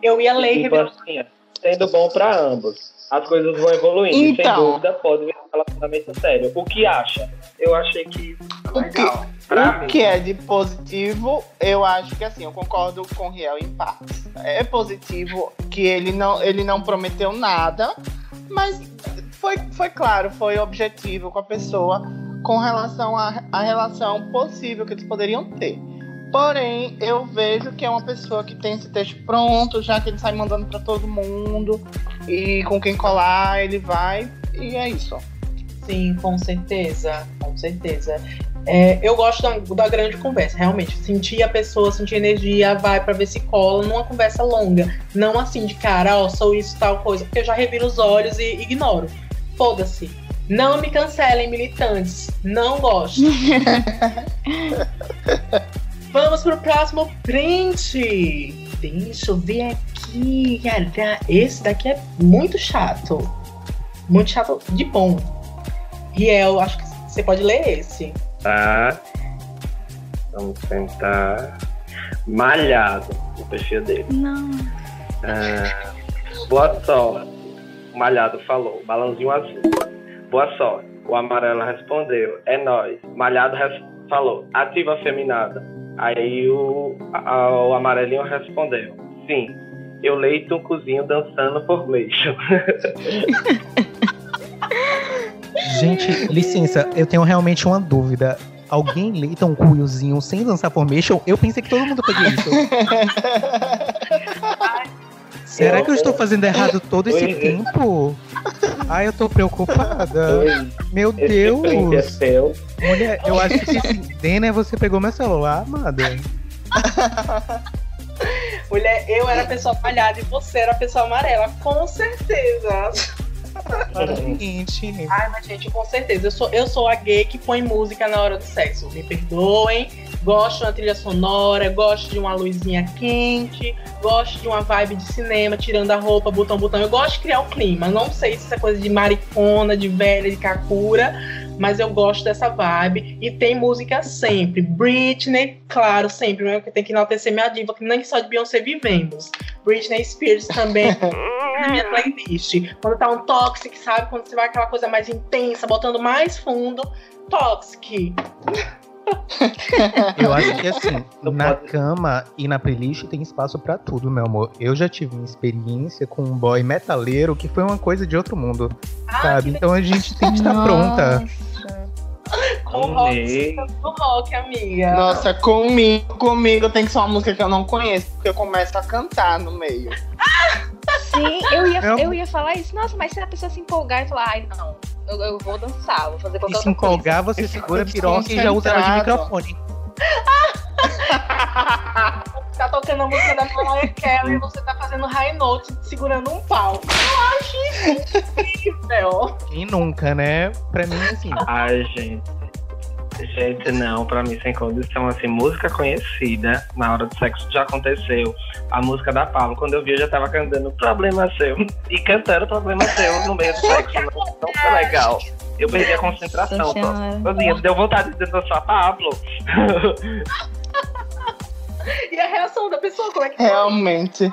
S3: Eu ia ler e
S5: Tipo assim, sendo bom pra ambos. As coisas vão evoluindo. e sem
S2: Então.
S5: dúvida, pode virar um relacionamento sério. O que acha? Eu achei que.
S2: O que, o que é de positivo, eu acho que assim, eu concordo com o Riel em partes. É positivo que ele não, ele não prometeu nada, mas foi, foi claro, foi objetivo com a pessoa com relação à relação possível que eles poderiam ter. Porém, eu vejo que é uma pessoa que tem esse texto pronto, já que ele sai mandando pra todo mundo, e com quem colar ele vai, e é isso.
S3: Sim, com certeza, com certeza. É, eu gosto da, da grande conversa, realmente. Sentir a pessoa, sentir energia, vai pra ver se cola numa conversa longa. Não assim de cara, ó, sou isso, tal coisa, porque eu já reviro os olhos e ignoro. Foda-se. Não me cancelem, militantes. Não gosto. Vamos pro próximo print. Deixa eu ver aqui. Esse daqui é muito chato. Muito chato de bom. Riel, acho que você pode ler esse.
S5: Tá. Vamos tentar. Malhado, o perfil dele.
S10: Não.
S5: Ah, boa sorte. O Malhado falou. Balãozinho azul. Boa sorte. O amarelo respondeu. É nóis. Malhado res- falou. Ativa afeminada. Aí o, a- o amarelinho respondeu. Sim. Eu leito um cozinho dançando formation.
S1: Gente, licença, eu tenho realmente uma dúvida. Alguém leita um cuiozinho sem dançar formation? Eu pensei que todo mundo fazia isso. Será que eu estou fazendo errado todo esse
S5: Oi.
S1: tempo? Ai, eu tô preocupada. Meu
S5: é
S1: Deus.
S5: seu.
S1: Mulher, eu acho que Dena você pegou meu celular, amada.
S3: Mulher, eu era a pessoa palhada e você era a pessoa amarela. Com certeza. Ai, mas gente, com certeza. Eu sou, eu sou a gay que põe música na hora do sexo. Me perdoem. Gosto de uma trilha sonora, gosto de uma luzinha quente, gosto de uma vibe de cinema, tirando a roupa, botão, botão. Eu gosto de criar o clima. Não sei se isso é coisa de maricona, de velha, de kakura, mas eu gosto dessa vibe. E tem música sempre. Britney, claro, sempre. Né? Tem que enaltecer minha diva, que nem só de Beyoncé vivemos. Britney Spears também na minha playlist. Quando tá um toxic, sabe? Quando você vai aquela coisa mais intensa, botando mais fundo, toxic.
S1: Eu acho que assim, na cama e na playlist tem espaço pra tudo, meu amor. Eu já tive uma experiência com um boy metaleiro que foi uma coisa de outro mundo, sabe? Então a gente tem que estar pronta.
S3: Com o rock, do rock, amiga.
S2: Nossa, comigo, comigo tem que ser uma música que eu não conheço, porque eu começo a cantar no meio.
S10: Sim, eu ia,
S1: Eu-
S10: eu ia falar isso. Nossa, mas se a pessoa se empolgar e falar, ai, não, eu, eu vou dançar, vou fazer
S1: E
S10: qualquer
S1: se
S10: outra coisa.
S1: empolgar, você segura a piroca e já usa ela de microfone.
S3: Tá tocando a música da Mariah Carey e você tá fazendo high note segurando um pau. Eu acho isso incrível.
S1: Quem nunca, né? Pra mim, assim.
S5: Ai, gente. Gente, não, pra mim sem condição, assim, música conhecida, na hora do sexo já aconteceu. A música da Paulo, quando eu vi, eu já tava cantando Problema Seu. E cantando Problema Seu no meio do sexo. Não, não foi legal. Eu perdi a concentração. Sozinha, deu vontade de dançar Pablo.
S3: E a reação da pessoa, como é que
S2: Realmente.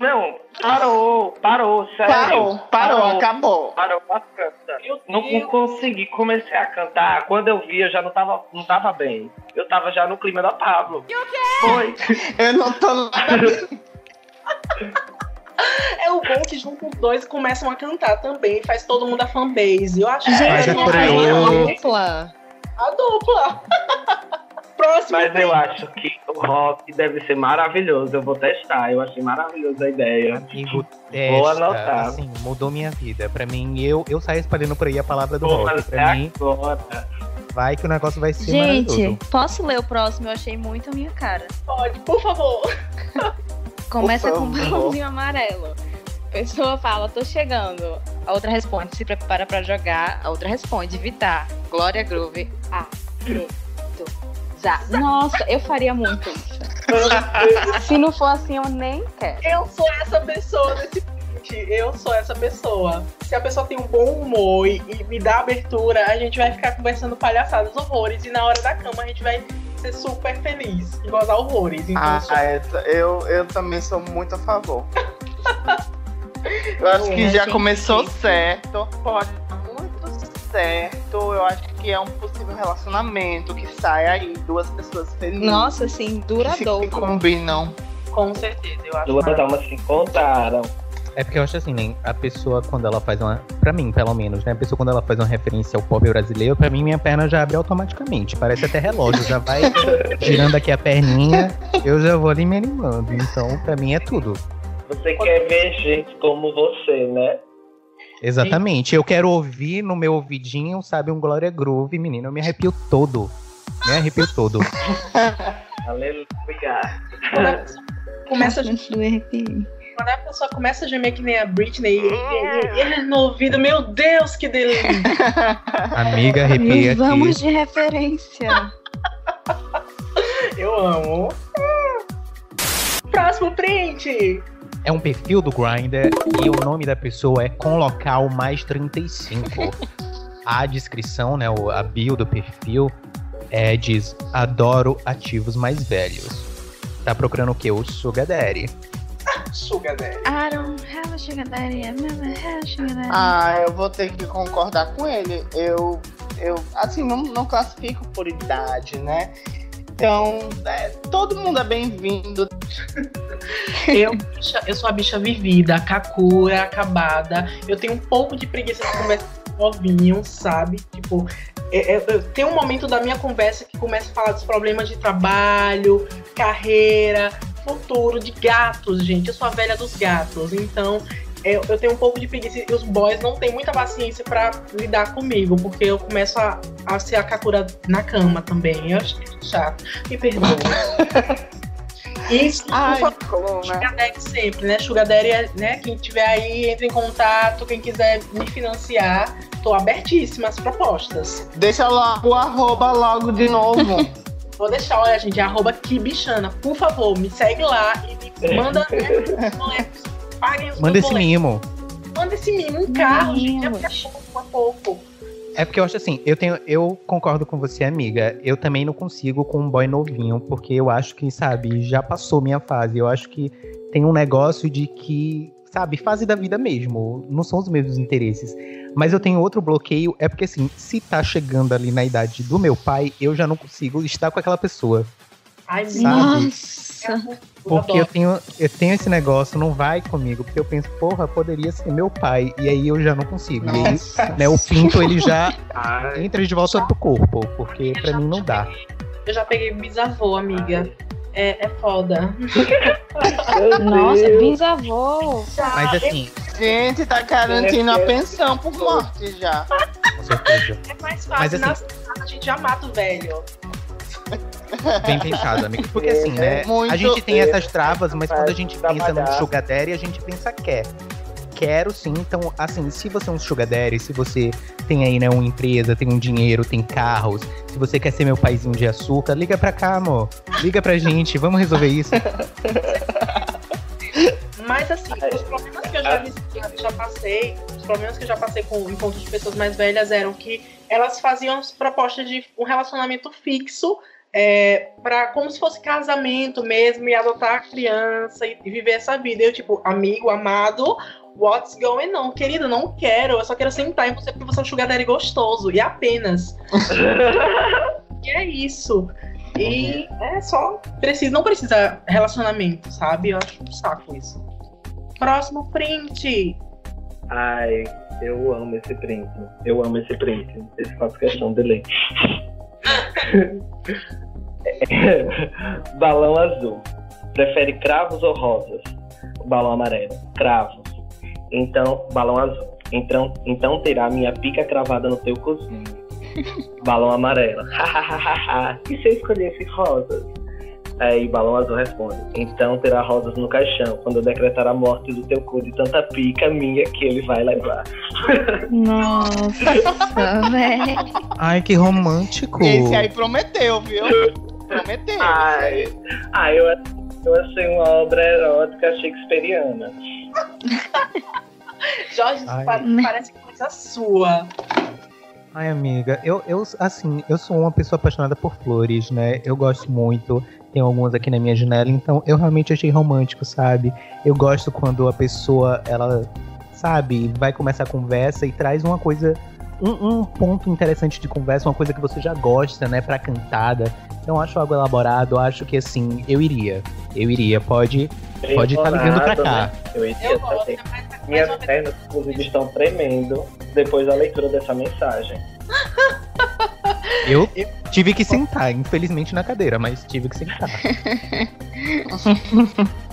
S5: Não, parou, parou, sério.
S2: Parou, parou, acabou.
S5: Parou, bastante. Não, não consegui, comecei a cantar. Quando eu vi, eu já não tava, não tava bem. Eu tava já no clima da Pablo. Foi.
S2: Eu não tô bem.
S3: É o bom que juntam os dois e começam a cantar também. Faz todo mundo a fanbase. Eu acho
S1: Faz a
S3: que
S1: coreô.
S10: Dupla.
S3: a dupla. Próximo.
S5: Mas eu acho que o rock deve ser maravilhoso. Eu vou testar. Eu achei maravilhosa a ideia.
S1: Amigo,
S5: Vou
S1: testa,
S5: anotar.
S1: assim, mudou minha vida. Pra mim, eu, eu saio espalhando por aí a palavra do
S5: Vou
S1: rock. Pra mim,
S5: agora.
S1: Vai que o negócio vai ser
S4: Gente,
S1: maravilhoso.
S4: posso ler o próximo? Eu achei muito a minha cara.
S3: Pode, por favor.
S4: Começa
S2: Por
S4: com um
S2: favor.
S4: balãozinho amarelo. A pessoa fala, tô chegando. A outra responde, se prepara pra jogar. A outra responde, Vitar. Glória Groove. Ah, Já. Nossa, eu faria muito isso. Se não for assim, eu nem quero.
S3: Eu sou essa pessoa desse print. Eu sou essa pessoa. Se a pessoa tem um bom humor e, e me dá abertura, a gente vai ficar conversando palhaçadas, horrores. E na hora da cama a gente vai ser super feliz e gozar horrores. Então,
S2: Ah,
S3: eu sou-
S2: essa- eu, eu também sou muito a favor. Eu acho que já
S3: Gente.
S2: começou certo. Pode certo. Eu acho que é um possível relacionamento que sai aí, duas pessoas felizes.
S4: Nossa, assim,
S2: que
S4: duradouro.
S2: se combinam.
S3: com certeza, eu acho.
S5: Duas almas se encontraram.
S1: É porque eu acho assim, né? A pessoa, quando ela faz uma. Pra mim, pelo menos, né? A pessoa, quando ela faz uma referência ao pop brasileiro, pra mim, minha perna já abre automaticamente. Parece até relógio. Já vai girando aqui a perninha, eu já vou ali me animando. Então, pra mim, é tudo.
S5: Você quer ver gente como você, né?
S1: Exatamente. Eu quero ouvir no meu ouvidinho, sabe, um Glória Groove, menino. Eu me arrepio todo. Me arrepio todo.
S5: Aleluia.
S3: Quando a pessoa começa a
S4: Gente do RPI.
S3: Quando a pessoa começa a gemer que nem a Britney, e, e, e, e no ouvido, meu Deus, que delícia!
S1: Amiga, arrepia
S4: E vamos
S1: aqui.
S4: de referência.
S3: Eu amo. Próximo print!
S1: É um perfil do Grindr e o nome da pessoa é com local mais 35. A descrição, né, o- a bio do perfil é, diz: Adoro ativos mais velhos. Tá procurando o quê? O Sugar Daddy.
S3: Sugar Daddy.
S4: I don't have a sugar daddy. I've never had a sugar daddy.
S2: Ah, eu vou ter que concordar com ele. Eu, eu assim, não, não classifico por idade, né? Então, é, todo mundo é bem-vindo.
S3: Eu, eu sou a bicha vivida, kakura, acabada. Eu tenho um pouco de preguiça de conversar com novinho, sabe? Tipo, é- é- eu- tem um momento da minha conversa que começa a falar dos problemas de trabalho, carreira, futuro, de gatos, gente. Eu sou a velha dos gatos. Então, eu, eu tenho um pouco de preguiça e os boys não têm muita paciência pra lidar comigo, porque eu começo a, a ser a kakura na cama também. Eu acho chato. Me perdoa. Isso, por
S2: Ai,
S3: favor.
S2: como, né?
S3: Sugar Daddy sempre, né? Sugar Daddy, é, né? Quem tiver aí, entre em contato. Quem quiser me financiar, tô abertíssima às propostas.
S2: Deixa lá o arroba logo de novo.
S3: Vou deixar, olha, gente, arroba Kibichana. Por favor, me segue lá e me manda né. Paguem os
S1: Manda esse
S3: boletos.
S1: mimo.
S3: Manda esse mimo, um carro, gente. É pouco a pouco.
S1: É porque eu acho assim, eu tenho, eu concordo com você, amiga. Eu também não consigo com um boy novinho, porque eu acho que, sabe, já passou minha fase. Eu acho que tem um negócio de que, sabe, fase da vida mesmo. Não são os mesmos interesses. Mas eu tenho outro bloqueio, é porque assim, se tá chegando ali na idade do meu pai, eu já não consigo estar com aquela pessoa.
S3: Ai,
S1: Sabe?
S4: Nossa.
S1: Porque eu tenho, eu tenho esse negócio, não vai comigo, porque eu penso, porra, poderia ser meu pai. E aí eu já não consigo. E aí, né, o pinto ele já entra de volta pro corpo, porque pra mim não dá.
S3: Eu já peguei bisavô, amiga. É, é foda.
S4: Nossa, bisavô.
S1: Mas assim,
S2: Gente, tá garantindo a pensão por morte já.
S1: com certeza.
S3: É mais
S1: Mas,
S3: fácil.
S1: assim-
S3: na- a gente já mata o velho.
S1: Bem pensado, amigo. Porque assim, né?
S2: Muito
S1: A gente tem essas travas, mas quando a gente pensa num sugar daddy, a gente pensa quer. Quero sim, então, assim, se você é um sugar daddy, se você tem aí, né, uma empresa, tem um dinheiro, tem carros, se você quer ser meu paizinho de açúcar, liga pra cá, amor. Liga pra gente, vamos resolver isso.
S3: Mas assim, os problemas que eu já, vi- já, já passei, os problemas que eu já passei com encontros de pessoas mais velhas eram que elas faziam as propostas de um relacionamento fixo, é, para como se fosse casamento mesmo, e adotar a criança e, e viver essa vida. Eu, tipo, amigo, amado, what's going on? Querido, não quero, eu só quero sentar em você porque você é um sugar daddy gostoso, e apenas. e é isso. E é só. Precisa, não precisa relacionamento, sabe? Eu acho um saco isso. Próximo print.
S5: Ai, eu amo esse print. Eu amo esse print. Esse faço questão de ler. Balão azul. Prefere cravos ou rosas? Balão amarelo. Cravos. Então, balão azul. Então, então terá minha pica cravada no teu cozinho. Balão amarelo. e se eu escolhesse rosas? Aí balão azul responde: Então terá rosas no caixão quando eu decretar a morte do teu cu de tanta pica minha que ele vai levar.
S4: Nossa, velho.
S1: Ai, que romântico.
S2: Esse aí prometeu, viu? Prometeu.
S5: Ai, ai eu, eu achei uma obra erótica shakespeariana.
S3: Jorge,
S1: Ai.
S3: pa- parece coisa sua.
S1: Ai, amiga, eu, eu, assim, eu sou uma pessoa apaixonada por flores, né? Eu gosto muito, tem algumas aqui na minha janela, então eu realmente achei romântico, sabe? Eu gosto quando a pessoa, ela, sabe, vai começar a conversa e traz uma coisa, um, um ponto interessante de conversa, uma coisa que você já gosta, né, pra cantada. Então eu acho algo elaborado, eu acho que, assim, eu iria. Eu iria, pode
S5: Bem
S1: Pode tá ligando pra cá.
S5: né? Eu iria
S3: Eu gosto,
S5: também.
S3: mas, mas
S5: Minhas pernas, inclusive, estão tremendo depois da leitura dessa mensagem.
S1: Eu tive que sentar, infelizmente na cadeira, mas tive que sentar.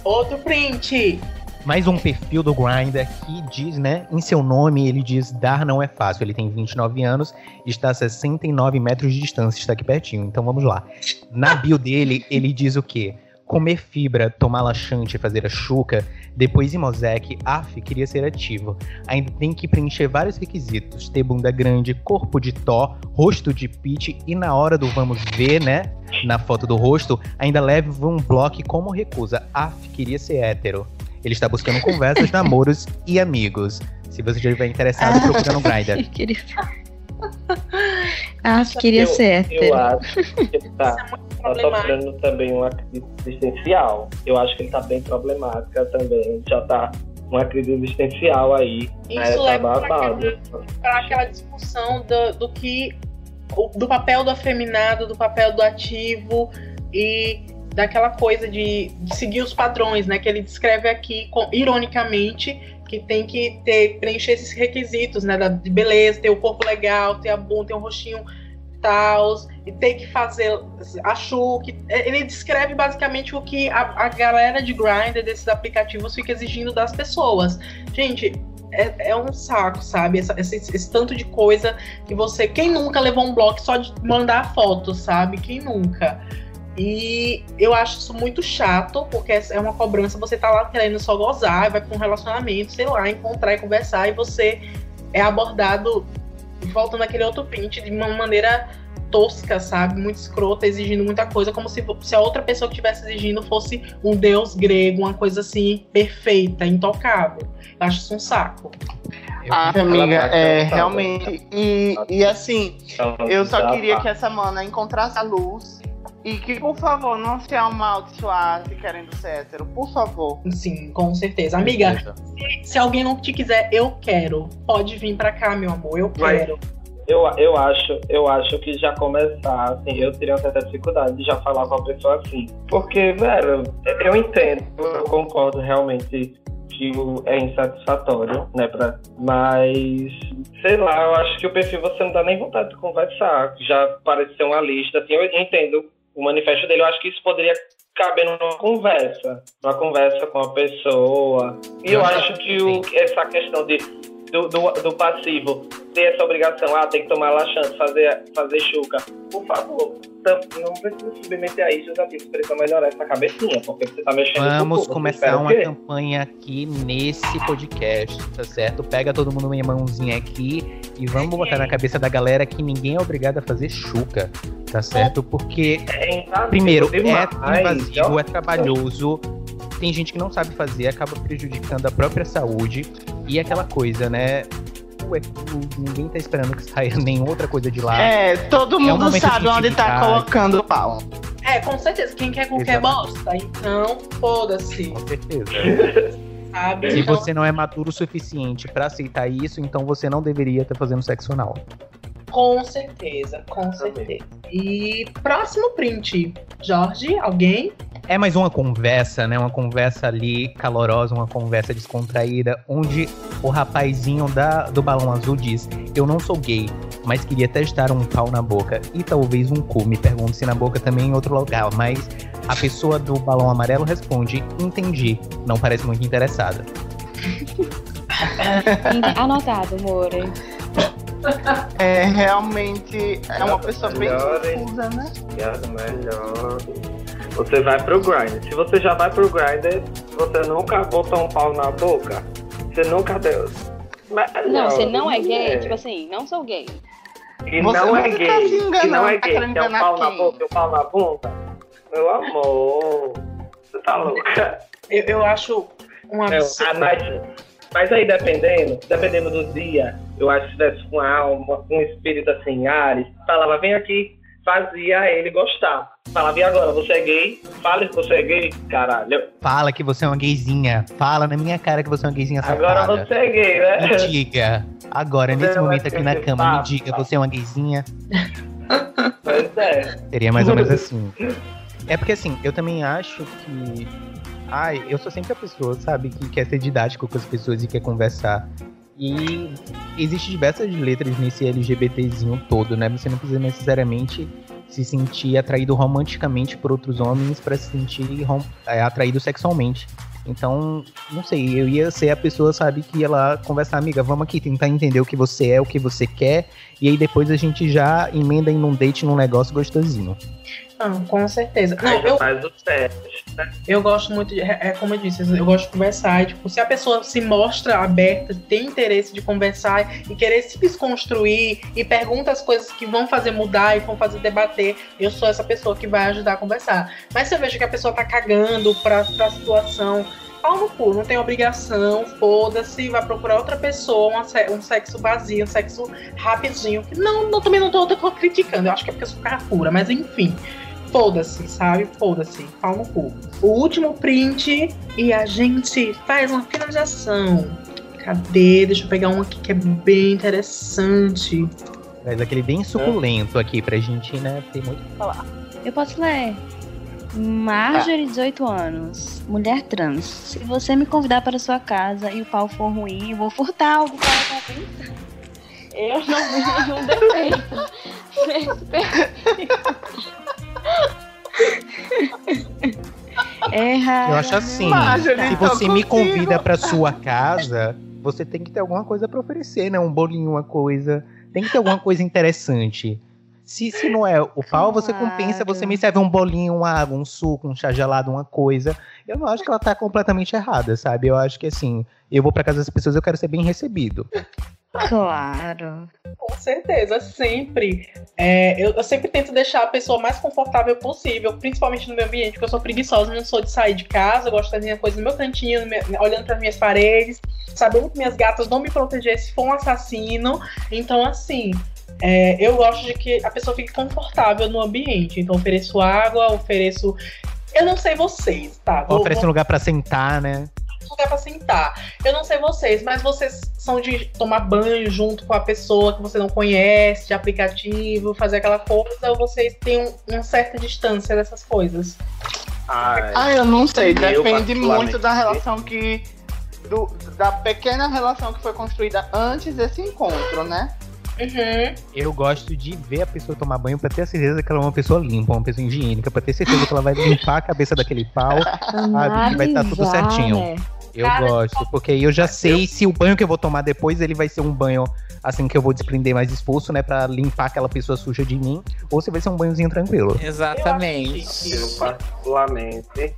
S3: Outro print.
S1: Mais um perfil do Grindr que diz, né? Em seu nome, ele diz dar não é fácil. Ele tem 29 anos, está a 69 metros de distância, está aqui pertinho. Então vamos lá. Na bio dele, ele diz o quê? Comer fibra, tomar laxante e fazer a chuca, depois em Mosaic, af, queria ser ativo. Ainda tem que preencher vários requisitos: ter bunda grande, corpo de Thor, rosto de Pete e na hora do vamos ver, né? Na foto do rosto, ainda leva um bloco como recusa. Af, queria ser hétero. Ele está buscando conversas, namoros e amigos. Se você já estiver interessado, procura no Grindr.
S4: Queria... Ah, queria
S5: eu,
S4: ser
S5: Eu
S4: hétero.
S5: acho que ele tá, tá sofrendo também uma crise existencial. Eu acho que ele tá bem problemática também. Já tá uma crise existencial aí. né?
S3: Isso
S5: Tá
S3: leva pra
S5: babado.
S3: para aquela discussão do, do que do papel do afeminado, do papel do ativo e daquela coisa de, de seguir os padrões, né? Que ele descreve aqui, com- ironicamente, que tem que ter preencher esses requisitos, né? da- de beleza, ter o corpo legal, ter a bunda, ter um rostinho tal, e ter que fazer a chuca. Ele descreve basicamente o que a, a galera de Grindr desses aplicativos fica exigindo das pessoas. Gente, é, é um saco, sabe? Essa- esse, esse tanto de coisa que você. Quem nunca levou um bloco só de mandar foto, sabe? Quem nunca? E eu acho isso muito chato, porque é uma cobrança, você tá lá querendo só gozar, vai pra um relacionamento, sei lá, encontrar e conversar, e você é abordado, voltando aquele outro print, de uma maneira tosca, sabe? Muito escrota, exigindo muita coisa, como se, se a outra pessoa que estivesse exigindo fosse um deus grego, uma coisa assim, perfeita, intocável. Eu acho isso um saco.
S2: Ah, amiga, é
S5: cansada.
S2: realmente. E, e assim, eu só queria
S5: tá.
S2: que essa mana encontrasse a luz e que, por favor, não se amaldiçoasse querendo ser hétero. Por favor.
S3: Sim, com certeza. Amiga, se alguém não te quiser, eu quero. Pode vir pra cá, meu amor, eu
S5: Vai.
S3: quero.
S5: Eu, eu, acho, eu acho que já começar, assim, eu teria uma certa dificuldade de já falar com a pessoa assim. Porque, velho, eu entendo, eu concordo realmente que é insatisfatório, né? Pra, mas, sei lá, eu acho que o perfil você não dá nem vontade de conversar. Já parece ser uma lista, assim, eu entendo o manifesto dele, eu acho que isso poderia caber numa conversa. Numa conversa com a pessoa. E eu acho que o, essa questão de do, do, do passivo ter essa obrigação, ah, tem que tomar laxante, fazer, fazer chuca. Por favor, não precisa submeter a isso, já precisa precisa melhorar essa cabecinha, porque você tá mexendo com
S1: Vamos
S5: você
S1: começar uma campanha aqui nesse podcast, tá certo? Pega todo mundo minha mãozinha aqui e vamos botar na cabeça da galera que ninguém é obrigado a fazer chuca, tá certo? Porque,
S5: É invasivo
S1: primeiro, é invasivo, é trabalhoso, tem gente que não sabe fazer, acaba prejudicando a própria saúde e aquela coisa, né? Ué, ninguém tá esperando que saia nenhuma outra coisa de lá.
S2: É, todo
S1: um
S2: mundo
S1: momento
S2: sabe
S1: de
S2: onde tá colocando o pau.
S3: É, com certeza. Quem quer qualquer
S1: Exatamente.
S3: bosta, então foda-se,
S1: Com certeza.
S3: sabe?
S1: Se
S3: Então,
S1: você não é maduro o suficiente pra aceitar isso, então você não deveria estar fazendo sexo anal.
S3: Com certeza, com certeza. E próximo print. Jorge, alguém?
S1: É mais uma conversa, né? Uma conversa ali calorosa, uma conversa descontraída, onde o rapazinho da, do balão azul diz: Eu não sou gay, mas queria testar um pau na boca e talvez um cu. Me pergunto se na boca também em outro lugar, mas a pessoa do balão amarelo responde: Entendi, não parece muito interessada.
S10: Anotado, More.
S2: É realmente é uma pessoa bem confusa, né?
S5: Piada melhor. Você vai pro grind. Se você já vai pro grind, você nunca botou um pau na boca. Você nunca deu.
S10: Não, você não é gay,
S5: É.
S10: tipo assim, não sou gay.
S5: Que
S2: Você-
S5: não é
S2: tá
S5: gay. que não é
S2: tá
S5: gay.
S2: querendo
S5: Que é o
S2: enganar
S5: pau na boca e o pau na bunda. Meu amor. Você tá louca?
S3: Eu, eu acho um
S5: É,
S3: absurdo.
S5: ah, mas, mas aí dependendo, dependendo do dia, eu acho que se tivesse com a alma, com um espírito assim, Ares, falava, vem aqui, fazia ele gostar. Falava, e agora, você é gay? Fale que você é gay, caralho.
S1: Fala que você é uma gayzinha. Fala na minha cara que você é uma gayzinha safada.
S5: Agora você é gay, né?
S1: Me diga. Agora,
S5: Você
S1: nesse
S5: vai
S1: momento aqui na
S5: ser
S1: cama, me
S5: papo.
S1: diga, você é uma gayzinha?
S5: Pois é.
S1: Seria mais ou menos assim. É porque assim, eu também acho que. Ai, eu sou sempre a pessoa, sabe, que quer ser didático com as pessoas e quer conversar. E existe diversas letras nesse LGBTzinho todo, né? Você não precisa necessariamente se sentir atraído romanticamente por outros homens para se sentir é, atraído sexualmente. Então, não sei, eu ia ser a pessoa, sabe, que ia lá conversar, amiga, vamos aqui tentar entender o que você é, o que você quer, e aí depois a gente já emenda em um date num negócio gostosinho.
S3: Não, com certeza. Não, eu,
S5: faz né?
S3: eu gosto muito, de, é é como eu disse, eu gosto de conversar. E, tipo, se a pessoa se mostra aberta, tem interesse de conversar e querer se desconstruir e pergunta as coisas que vão fazer mudar e vão fazer debater, eu sou essa pessoa que vai ajudar a conversar. Mas se eu vejo que a pessoa tá cagando pra, pra situação, pau no cu, não tem obrigação, foda-se, vai procurar outra pessoa, uma um sexo vazio, um sexo rapidinho. Não, não também não tô, tô criticando, eu acho que é porque eu sou cara pura, mas enfim. Foda-se, sabe? Foda-se. Pau no cu. O último print e a gente faz uma finalização. Cadê? Deixa eu pegar um aqui que é bem interessante.
S1: Mas aquele bem suculento aqui pra gente, né, ter muito o que falar.
S4: Eu posso ler. Marjorie, 18 anos, mulher trans. Se você me convidar para sua casa e o pau for ruim, eu vou furtar algo para compensar.
S10: Eu não vi nenhum defeito.
S4: Erra.
S1: Eu acho assim,
S2: Marjorie,
S1: se
S2: tô
S1: você me
S2: contigo.
S1: convida pra sua casa, você tem que ter alguma coisa pra oferecer, né? Um bolinho, uma coisa. Tem que ter alguma coisa interessante. Se, se não é o pau, você compensa, você me serve um bolinho, uma água, um suco, um chá gelado, uma coisa. Eu não acho que ela tá completamente errada, sabe? Eu acho que assim, eu vou pra casa das pessoas, eu quero ser bem recebido.
S4: Claro.
S3: Com certeza, sempre. É, eu, eu sempre tento deixar a pessoa mais confortável possível, principalmente no meu ambiente, porque eu sou preguiçosa, não sou de sair de casa, eu gosto de fazer minha coisa no meu cantinho, no meu- olhando para minhas paredes, sabendo que minhas gatas vão me proteger se for um assassino. Então, assim, é, eu gosto de que a pessoa fique confortável no ambiente. Então, ofereço água, ofereço. Eu não sei vocês, tá? Vou-
S1: Oferece um lugar pra sentar, né?
S3: Lugar pra sentar. Eu não sei vocês, mas vocês são de tomar banho junto com a pessoa que você não conhece, de aplicativo, fazer aquela coisa, ou vocês têm um- uma certa distância dessas coisas?
S5: Ai,
S2: Ah, eu não sei. Depende muito da relação que. do- da pequena relação que foi construída antes desse encontro, né?
S3: Uhum.
S1: Eu gosto de ver a pessoa tomar banho pra ter a certeza que ela é uma pessoa limpa, uma pessoa higiênica, pra ter certeza que ela vai limpar a cabeça daquele pau, sabe? Que vai estar tudo
S4: Analisar,
S1: certinho.
S4: né?
S1: Eu gosto, porque aí eu já sei se o banho que eu vou tomar depois ele vai ser um banho assim que eu vou desprender mais esforço, né, Pra limpar aquela pessoa suja de mim, ou se vai ser um banhozinho tranquilo.
S8: Exatamente.
S5: eu particularmente,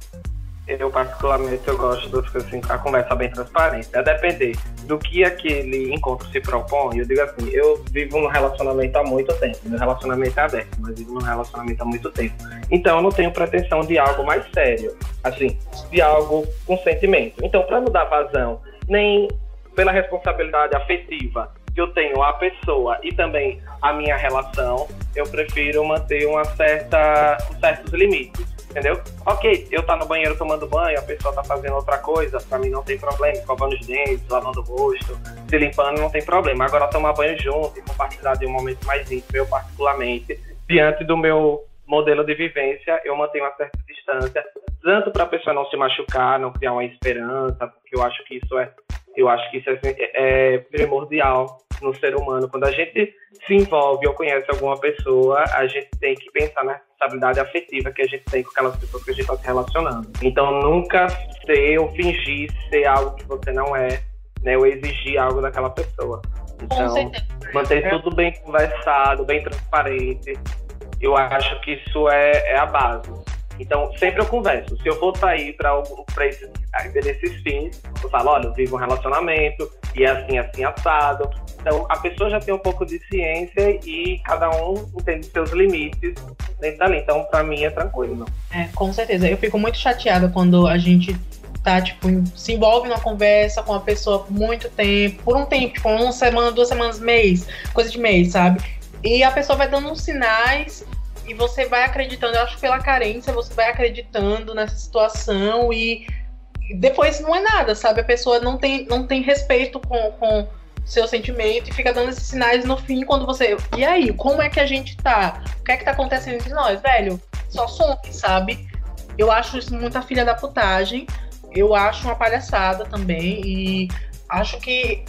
S5: eu particularmente eu gosto dos assim, a conversa bem transparente. A depender do que aquele encontro se propõe, eu digo assim, eu vivo num relacionamento há muito tempo. Meu relacionamento é aberto, mas vivo num relacionamento há muito tempo. Então eu não tenho pretensão de algo mais sério, assim, de algo com sentimento. Então, para não dar vazão, nem pela responsabilidade afetiva que eu tenho à pessoa e também a minha relação, eu prefiro manter uma certa, certos limites, entendeu? Ok, eu tá no banheiro tomando banho, a pessoa tá fazendo outra coisa, pra mim não tem problema, escovando os dentes, lavando o rosto, se limpando, não tem problema. Agora tomar banho junto e compartilhar de um momento mais íntimo, eu particularmente, diante do meu modelo de vivência, eu mantenho uma certa distância, tanto para a pessoa não se machucar, não criar uma esperança, porque eu acho que isso é, eu acho que isso é, é primordial no ser humano. Quando a gente se envolve ou conhece alguma pessoa, a gente tem que pensar na responsabilidade afetiva que a gente tem com aquelas pessoas que a gente está se relacionando. Então, nunca ser ou fingir ser algo que você não é, né, ou exigir algo daquela pessoa. Então, manter tudo bem conversado, bem transparente. Eu acho que isso é, é a base. Então, sempre eu converso. Se eu for sair para esses, esses fins, eu falo, olha, eu vivo um relacionamento, e é assim, assim, assado. Então, a pessoa já tem um pouco de ciência e cada um entende seus limites dentro dali. Então, para mim, é tranquilo.
S3: É, com certeza. Eu fico muito chateada quando a gente tá, tipo, se envolve numa conversa com uma pessoa por muito tempo, por um tempo, tipo, uma semana, duas semanas, mês, coisa de mês, sabe? E a pessoa vai dando uns sinais e você vai acreditando, eu acho que pela carência, você vai acreditando nessa situação e depois não é nada, sabe? A pessoa não tem, não tem respeito com, com seu sentimento e fica dando esses sinais no fim quando você. E aí, como é que a gente tá? O que é que tá acontecendo entre nós, velho? Só some, sabe? Eu acho isso muita filha da putagem. Eu acho uma palhaçada também. E acho que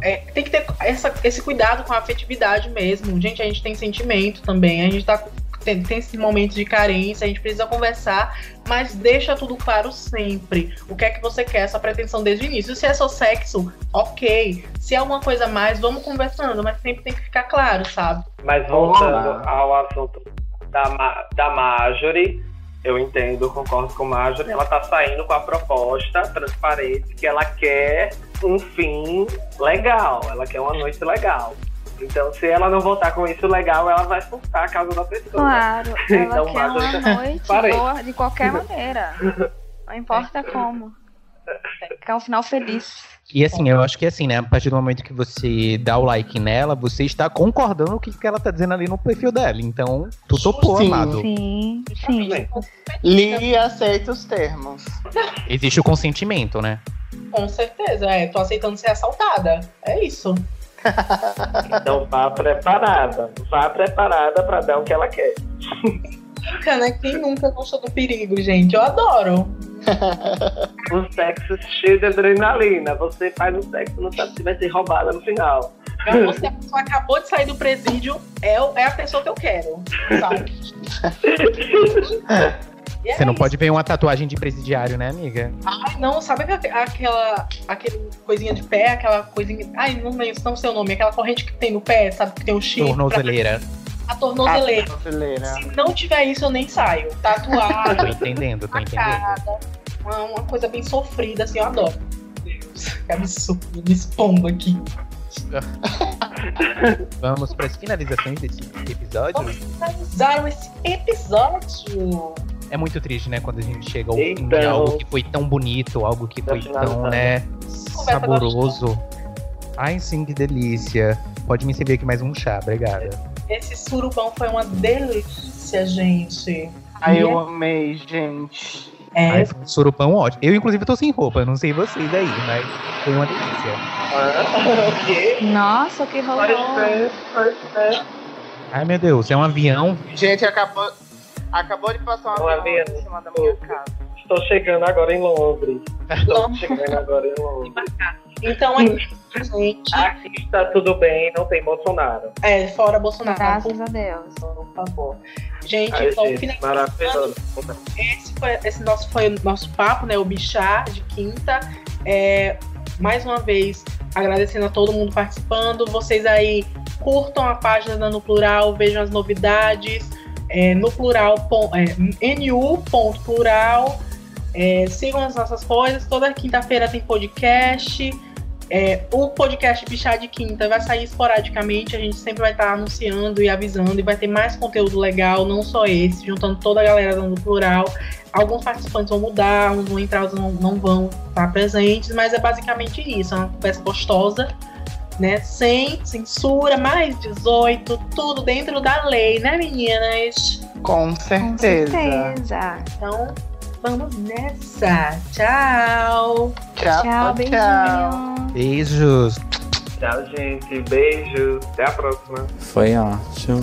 S3: é, tem que ter essa, esse cuidado com a afetividade mesmo. Gente, a gente tem sentimento também. A gente tá tem, tem esses momentos de carência, a gente precisa conversar, mas deixa tudo claro sempre. O que é que você quer, essa pretensão desde o início. Se é só sexo, ok. Se é alguma coisa mais, vamos conversando, mas sempre tem que ficar claro, sabe?
S5: Mas voltando ao assunto da, da Marjorie, eu entendo, concordo com a Marjorie, ela tá saindo com a proposta transparente que ela quer um fim legal, ela quer uma noite legal. Então, se ela não voltar com isso legal, ela vai surtar a casa da pessoa.
S4: Claro, ela
S5: então,
S4: quer uma noite boa de qualquer maneira. Não importa como. Quer um final feliz.
S1: E assim, eu acho que assim, né? A partir do momento que você dá o like nela, você está concordando com o que que ela tá dizendo ali no perfil dela. Então, tu topou,
S2: Sim.
S1: amado.
S4: Sim, sim.
S2: Li e aceita os termos.
S1: Existe o consentimento, né?
S3: Com certeza, é. Tô aceitando ser assaltada. É isso.
S5: Então, vá preparada. Vá preparada pra dar o que ela quer.
S3: Né? Quem nunca gostou do perigo, gente? Eu adoro.
S5: Um sexo cheio de adrenalina. Você faz um sexo, não sabe se vai ser roubada no final.
S3: Então, Você acabou de sair do presídio, é, é a pessoa que eu quero. Sabe? E é
S1: Você não
S3: isso.
S1: pode ver uma tatuagem de presidiário, né, amiga?
S3: Ai, não, sabe aque- aquela, aquele coisinha de pé, aquela coisinha. Ai, não lembro, não sei o nome, aquela corrente que tem no pé, sabe? Que tem um chifre.
S1: Tornozeleira.
S3: A tornozeleira.
S2: Brasileira.
S3: Se não tiver isso, eu nem saio.
S1: Tô
S3: Tatuado,
S1: entendendo, tô entendendo.
S3: Uma, uma coisa bem sofrida, assim, eu adoro. Meu Deus, que absurdo, me expondo aqui.
S1: Vamos para as finalizações desse episódio.
S3: Finalizaram esse episódio.
S1: É muito triste, né, quando a gente chega ao fim de
S5: Então-
S1: algo que foi tão bonito, algo que foi tão, né, saboroso. Ai, sim, que delícia. Pode me servir aqui mais um chá, obrigada.
S3: Esse surubão foi uma delícia, gente.
S2: Ai, eu
S3: é-
S2: amei, gente.
S3: É,
S1: Ai, foi um surupão ótimo. Eu, inclusive, tô sem roupa, não sei vocês aí, mas foi uma delícia.
S5: Ah, o quê?
S4: Nossa, que rolou.
S1: Ai, meu Deus, é um avião.
S2: Gente, acabou, acabou de passar
S5: Um
S2: uma
S5: avião
S2: em cima da minha casa.
S5: Estou chegando agora em Londres. Estou chegando agora em Londres.
S3: Então é isso, gente.
S5: Aqui está tudo bem, não tem Bolsonaro.
S3: É, fora Bolsonaro,
S4: Graças a Deus.
S3: por favor. Gente,
S5: Ai,
S3: então,
S5: gente,
S3: finalizando,
S5: maravilhoso.
S3: esse, foi, esse nosso foi o nosso papo, né? O Bichá de quinta. É, mais uma vez, agradecendo a todo mundo participando. Vocês aí curtam a página No Plural, vejam as novidades. É, no plural, é, nu.plural. É, sigam as nossas coisas. Toda quinta-feira tem podcast. É, o podcast Bichá de Quinta vai sair esporadicamente. A gente sempre vai estar anunciando e avisando. E vai ter mais conteúdo legal, não só esse, juntando toda a galera do plural. Alguns participantes vão mudar, uns vão entrar, outros não, não vão estar presentes, mas é basicamente isso. É uma conversa gostosa, né? Sem censura, mais 18, tudo dentro da lei, né, meninas?
S2: Com
S4: Com
S2: certeza.
S4: certeza.
S3: Então, vamos nessa. Tchau!
S2: Tchau,
S4: Tchau, beijinho.
S1: Beijos.
S5: Tchau, gente. Beijo. Até a próxima.
S11: Foi ótimo.